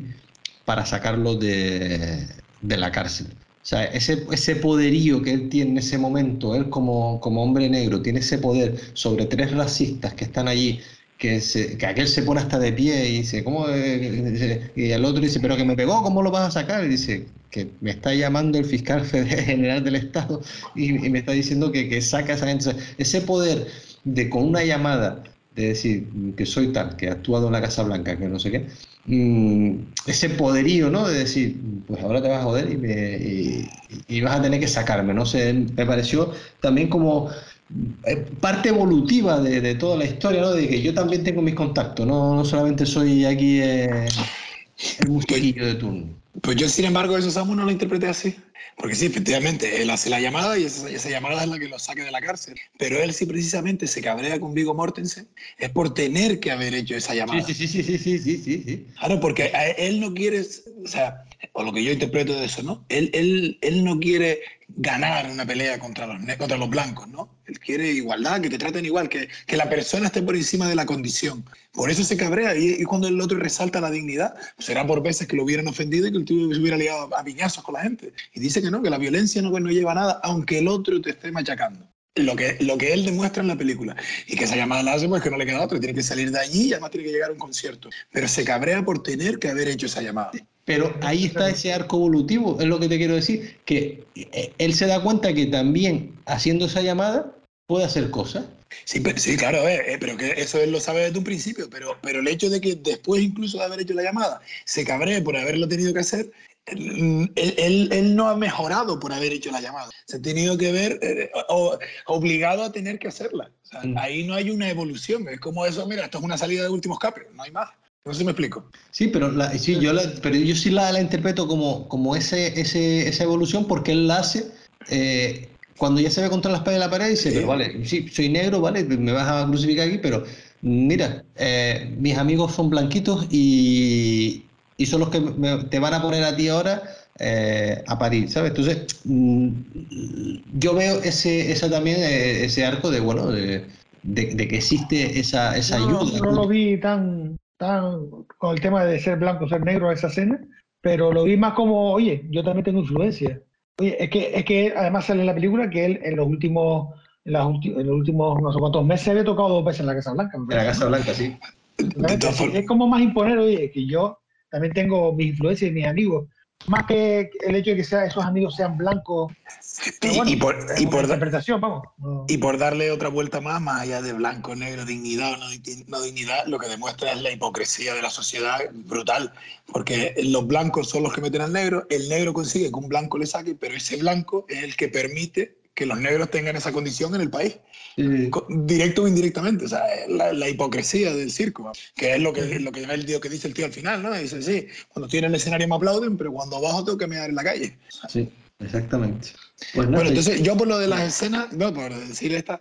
para sacarlo de, de la cárcel. O sea, ese, ese poderío que él tiene en ese momento, él como, como hombre negro, tiene ese poder sobre tres racistas que están allí que, se, que aquel se pone hasta de pie y dice, ¿cómo? Y el otro dice, pero que me pegó, ¿cómo lo vas a sacar? Y dice, que me está llamando el fiscal general del Estado y, me está diciendo que, que saca esa gente. ese poder de con una llamada de decir que soy tal, que he actuado en la Casa Blanca, que no sé qué, mm, ese poderío, ¿no? De decir, pues ahora te vas a joder y, me, y vas a tener que sacarme, no sé, me pareció también como parte evolutiva de, toda la historia, ¿no? De que yo también tengo mis contactos, no, no solamente soy aquí eh, el musiquillo de turno. Pues yo, sin embargo, eso Samu no lo interpreté así. Porque sí, efectivamente, él hace la llamada y esa, esa, llamada es la que lo saque de la cárcel. Pero él sí precisamente se cabrea con Vigo Mortensen es por tener que haber hecho esa llamada. Sí, sí, sí, sí, sí, sí, sí. sí. Claro, porque él no quiere, o sea, o lo que yo interpreto de eso, ¿no? Él, él, él no quiere ganar una pelea contra los, contra los blancos, ¿no? Él quiere igualdad, que te traten igual, que, que la persona esté por encima de la condición. Por eso se cabrea y, cuando el otro resalta la dignidad, será por veces que lo hubieran ofendido y que el tío se hubiera liado a piñazos con la gente. Y dice que no, que la violencia no, no lleva a nada, aunque el otro te esté machacando lo que, lo que él demuestra en la película. Y que esa llamada la hace pues que no le queda otro, tiene que salir de allí y además tiene que llegar a un concierto. Pero se cabrea por tener que haber hecho esa llamada. Pero ahí está ese arco evolutivo, es lo que te quiero decir, que eh, él se da cuenta que también haciendo esa llamada puede hacer cosas. Sí, sí claro, eh, pero que eso él lo sabe desde un principio, pero, pero el hecho de que después incluso de haber hecho la llamada se cabree por haberlo tenido que hacer, él, él, él, no ha mejorado por haber hecho la llamada. Se ha tenido que ver eh, obligado a tener que hacerla. O sea, mm. Ahí no hay una evolución. Es como eso, mira, esto es una salida de últimos capes, no hay más. No sé si me explico. Sí, pero, la, sí, yo, la, pero yo sí la, la, interpreto como, como ese, ese, esa evolución porque él la hace eh, cuando ya se ve contra la espalda de la pared y dice, pero vale, sí, soy negro, vale, me vas a crucificar aquí, pero mira, eh, mis amigos son blanquitos y, y son los que me, te van a poner a ti ahora eh, a parir, ¿sabes? Entonces, mm, yo veo ese, ese también, eh, ese arco de, bueno, de, de, que existe esa, esa no, ayuda. No lo vi tan con el tema de ser blanco, ser negro, esa escena, pero lo vi más como, oye, yo también tengo influencia. Oye, es que, es que además sale en la película que él en los últimos, en, los últimos no sé cuántos meses había tocado dos veces en la Casa Blanca. En la Casa Blanca, sí. Es como más imponer, oye, que yo también tengo mis influencias y mis amigos más que el hecho de que sea, esos amigos sean blancos. y, por, y por interpretación, vamos. Y por darle otra vuelta más, más allá de blanco, negro, dignidad o no, dignidad, lo que demuestra es la hipocresía de la sociedad brutal. Porque los blancos son los que meten al negro, el negro consigue que un blanco le saque, pero ese blanco es el que permite que los negros tengan esa condición en el país, directo o indirectamente, o sea, la, hipocresía del circo, que es lo que, lo que el tío que dice el tío al final, ¿no? Dice, sí, cuando tienen el escenario me aplauden, pero cuando abajo tengo que mirar en la calle. Sí, exactamente. Pues bueno, entonces yo por lo de las escenas, no, por decir esta,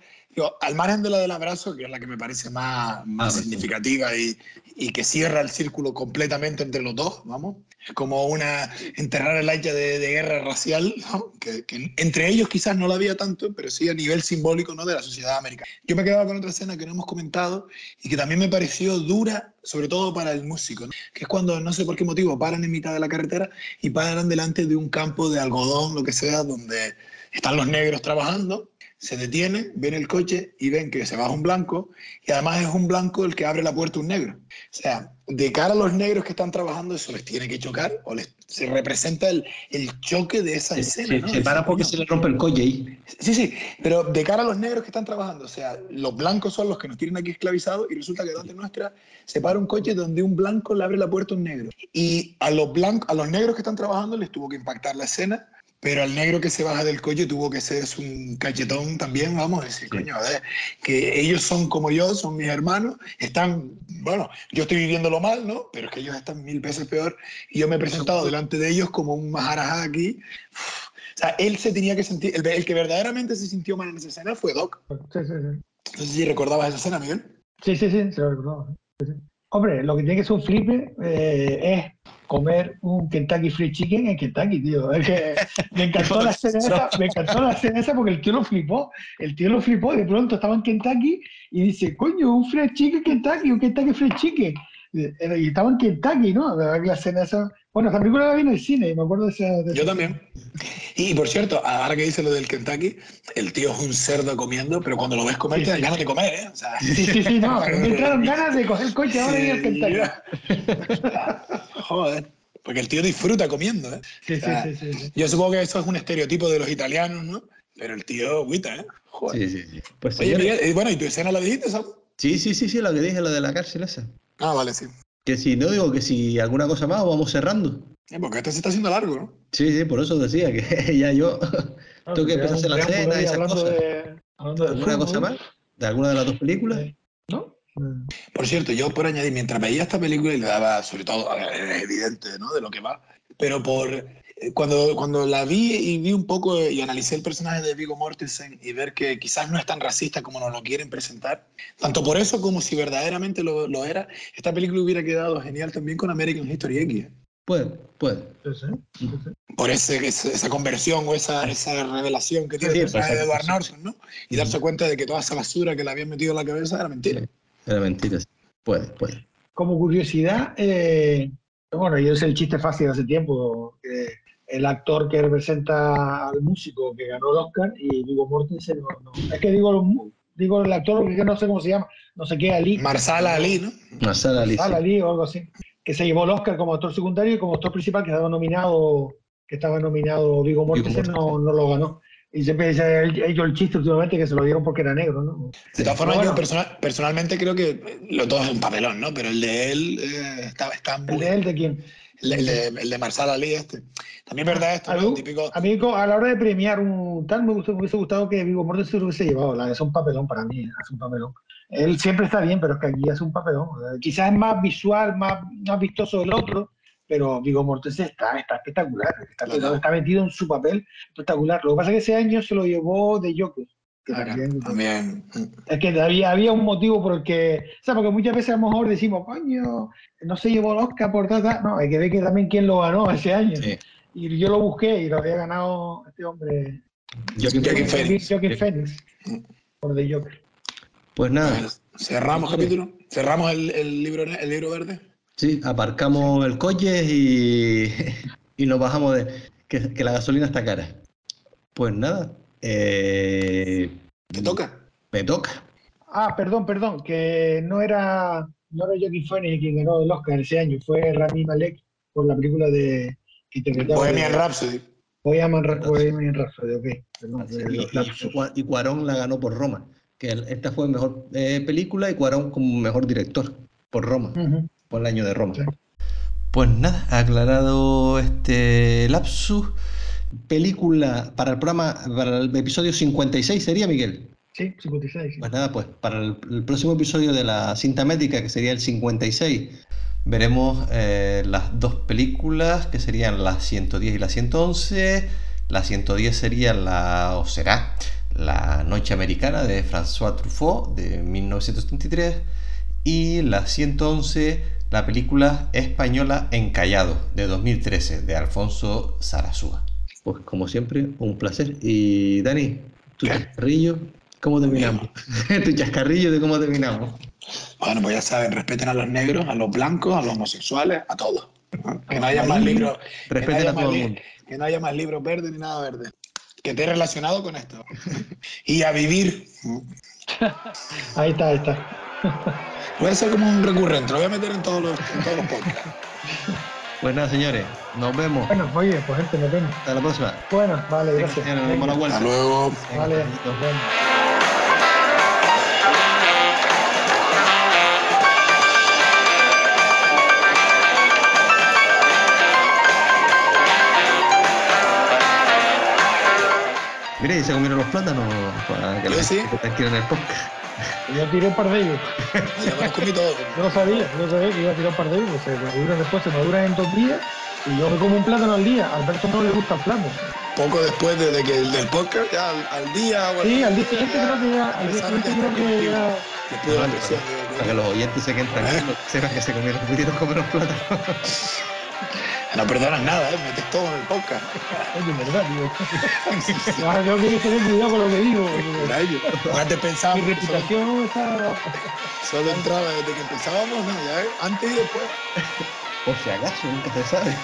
al margen de la del abrazo, que es la que me parece más, más significativa y, y, que cierra el círculo completamente entre los dos, vamos, como una enterrar el hacha de, de guerra racial, que, que, entre ellos quizás no la había tanto, pero sí a nivel simbólico ¿no? de la sociedad americana. Yo me quedaba con otra escena que no hemos comentado y que también me pareció dura, sobre todo para el músico, ¿no? que es cuando, no sé por qué motivo, paran en mitad de la carretera y paran delante de un campo de algodón, lo que sea, donde están los negros trabajando se detiene, ven el coche y ven que se baja un blanco y además es un blanco el que abre la puerta un negro. O sea, de cara a los negros que están trabajando, eso les tiene que chocar o les, se representa el, el choque de esa escena. ¿no? Se para porque se le rompe el coche ahí. Sí, sí, pero de cara a los negros que están trabajando, o sea, los blancos son los que nos tienen aquí esclavizados y resulta que delante nuestra se para un coche donde un blanco le abre la puerta a un negro. Y a los, blancos, a los negros que están trabajando les tuvo que impactar la escena pero al negro que se baja del coche tuvo que ser un cachetón también, vamos a decir, coño, a ver, que ellos son como yo, son mis hermanos, están, bueno, yo estoy viviéndolo mal, ¿no? Pero es que ellos están mil veces peor y yo me he presentado delante de ellos como un maharajá aquí. O sea, él se tenía que sentir, el, el, que verdaderamente se sintió mal en esa escena fue Doc. Sí, sí, sí. No sé si recordabas esa escena, Miguel. Sí, sí, sí, se lo recordaba. Sí, sí. Hombre, lo que tiene que ser un flipe eh, es comer un Kentucky Fried Chicken en Kentucky, tío. Es que me encantó la escena esa, me encantó la escena esa porque el tío lo flipó. El tío lo flipó y de pronto estaba en Kentucky y dice, coño, un Fried Chicken Kentucky, un Kentucky Fried Chicken. Y estaba en Kentucky, ¿no? La escena esa. Bueno, esa película la vi en el cine, me acuerdo de esa. De Yo también. Y por cierto, ahora que dice lo del Kentucky, el tío es un cerdo comiendo, pero cuando lo ves comer, Sí, te dan sí. ganas de comer, ¿eh? O sea, Sí, sí, sí, no. Me entraron ganas de coger el coche ahora y ir al Kentucky. Joder. Porque el tío disfruta comiendo, ¿eh? Sí, O sí, sea, sí, sí, sí. Yo supongo que eso es un estereotipo de los italianos, ¿no? Pero el tío agüita, ¿eh? Joder. Sí, sí, sí. Pues Oye, Miguel, bueno, ¿y tu escena la dijiste, Samu? sí, sí, sí, sí, lo que dije, lo de la cárcel esa. Ah, vale, sí. Que si no digo que si alguna cosa más, vamos cerrando. Eh, porque esto se está haciendo largo, ¿no? Sí, sí, por eso decía que ya yo Tú que Claro, empiezas a hacer la cena y esas hablando cosas. de- hablando de ¿Alguna cosa más? ¿De alguna de las dos películas? eh, ¿No? Mm. Por cierto, yo por añadir, mientras veía esta película y le daba, sobre todo, ver, es evidente, ¿no? De lo que va, pero por eh, cuando, cuando la vi y vi un poco y analicé el personaje de Vigo Mortensen y ver que quizás no es tan racista como nos lo quieren presentar, tanto por eso como si verdaderamente lo, lo era, esta película hubiera quedado genial también con American History X. Puede, puede. Sí, sí, sí, sí. Por ese, esa conversión o esa, esa revelación que tiene Sí, el personaje de Edward. Norton, ¿no? Y darse cuenta de que toda esa basura que le habían metido en la cabeza era mentira. Era mentira. sí. Puede, puede. Como curiosidad, eh, bueno, yo sé el chiste fácil hace tiempo, que el actor que representa al músico que ganó el Oscar y Vigo Mortensen, no, no. es que digo, digo el actor porque no sé cómo se llama, no sé qué, Ali. Marsala Ali, ¿no? Marsala Ali. Sal Ali o algo así, que se llevó el Oscar como actor secundario y como actor principal que estaba nominado, que estaba nominado Vigo Mortensen, no, Mortensen. no lo ganó. Y siempre dice ellos el chiste últimamente que se lo dieron porque era negro, ¿no? De todas formas, Pero yo bueno. persona- personalmente creo que lo todo es un papelón, ¿no? Pero el de él eh, está, está ¿El de él de quién? El, de, el de Marsala Ali este. También es verdad esto, A ¿no? Típico... a mí, a la hora de premiar un tal, me, gustó- me hubiese gustado que Vigo Mortensen lo hubiese llevado. La, es un papelón para mí, es un papelón. Él siempre está bien, pero es que aquí es un papelón. Eh, Quizás es más visual, más, más vistoso el otro, pero Vigo Mortensen está, está espectacular. Está, Claro. está metido en su papel espectacular. Lo que pasa es que ese año se lo llevó de Joker. que también- también. es que había, había un motivo por el que, o sea, porque muchas veces a lo mejor decimos, coño, no se llevó el Oscar por tal". No, hay que ver que también quién lo ganó ese año. Sí. Y yo lo busqué y lo había ganado este hombre, Joaquin Phoenix. Phoenix. Joaquin Phoenix, por The Joker. Pues nada, cerramos capítulo. Cerramos el, el libro, el libro verde. sí, aparcamos el coche y, y nos bajamos de que, que la gasolina está cara. Pues nada, eh, ¿Te toca? me toca. Ah, perdón, perdón, que no era, no era Joaquin Phoenix quien ganó el Oscar ese año, fue Rami Malek por la película de que interpretaba Bohemian Rhapsody. Bohemian Bohemian Rhapsody, ok. Perdón, Y, y- Cuarón la ganó por Roma, que esta fue mejor eh, película y Cuarón como mejor director por Roma, por el año de Roma. Sí. Pues nada, aclarado este lapsus, película para el programa, para el episodio 56 sería, Miguel. Sí, 56. sí. Pues nada, pues para el, el próximo episodio de la cinta métrica, que sería el 56, veremos eh, las dos películas, que serían la 110 y la 111. La 110 sería la, o será, La Noche Americana de François Truffaut de 1933. Y la 111, la película española Encallado de 2013 de Alfonso Sarasúa. Pues como siempre, un placer. Y Dani, tu ¿Qué? ¿Cómo terminamos? tu chascarrillo de cómo terminamos. Bueno, pues ya saben, respeten a los negros, a los blancos, a los homosexuales, a todos. Que no haya más libros. no Respeten a todo el mundo. Que no haya más libros verdes ni nada verde. que te he relacionado con esto. y a vivir. Ahí está, ahí está. Voy a ser como un recurrente, lo voy a meter en todos los, en todos los podcasts. Pues nada, señores, nos vemos. Bueno, oye, pues gente, nos vemos. Hasta la próxima. Bueno, vale, Venga, gracias. señores, nos vemos la vuelta. Hasta luego. Venga, Vale, nos vemos. Mira, y se comieron los plátanos para que esté tranquila en el podcast. Yo tiré un par de ellos. Ya me los comí todos. Yo no sabía, yo no sabía que iba a tirar un par de ellos. Se maduran después, se maduran en dos días. Y yo me como un plátano al día. A Alberto no le gusta el plátano. Poco después de, de que el del podcast, ya al, al día. o al- Sí, al día siguiente creo que ya. Al día siguiente que creo que estaba ya. Después de la presión. de- de- Para que los oyentes se queden tranquilos, sepan que se comieron, pudieron comer los plátanos. No perdonas nada, ¿eh? metes todo en el podcast. Oye, verdad, tío. Ahora tengo que tener cuidado con lo que digo. Antes Mi pensábamos solo, reputación está. solo entraba desde que empezábamos, no, ya ¿eh? antes y después. Por si acaso, nunca se sabe.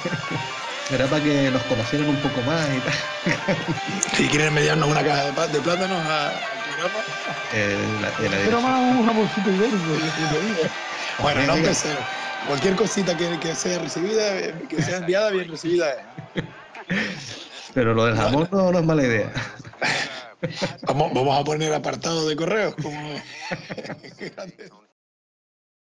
Era para que nos conocieran un poco más y tal. Si quieren mediarnos una caja de, plátanos a- al programa. Eh, la, de la Pero más un jamoncito ibérico. yo te digo. Bueno, no empecemos. Cualquier cosita que, que sea recibida, eh, que sea enviada, bien recibida es. Pero lo del jamón no, no es mala idea. Vamos, vamos a poner apartado de correos. Como...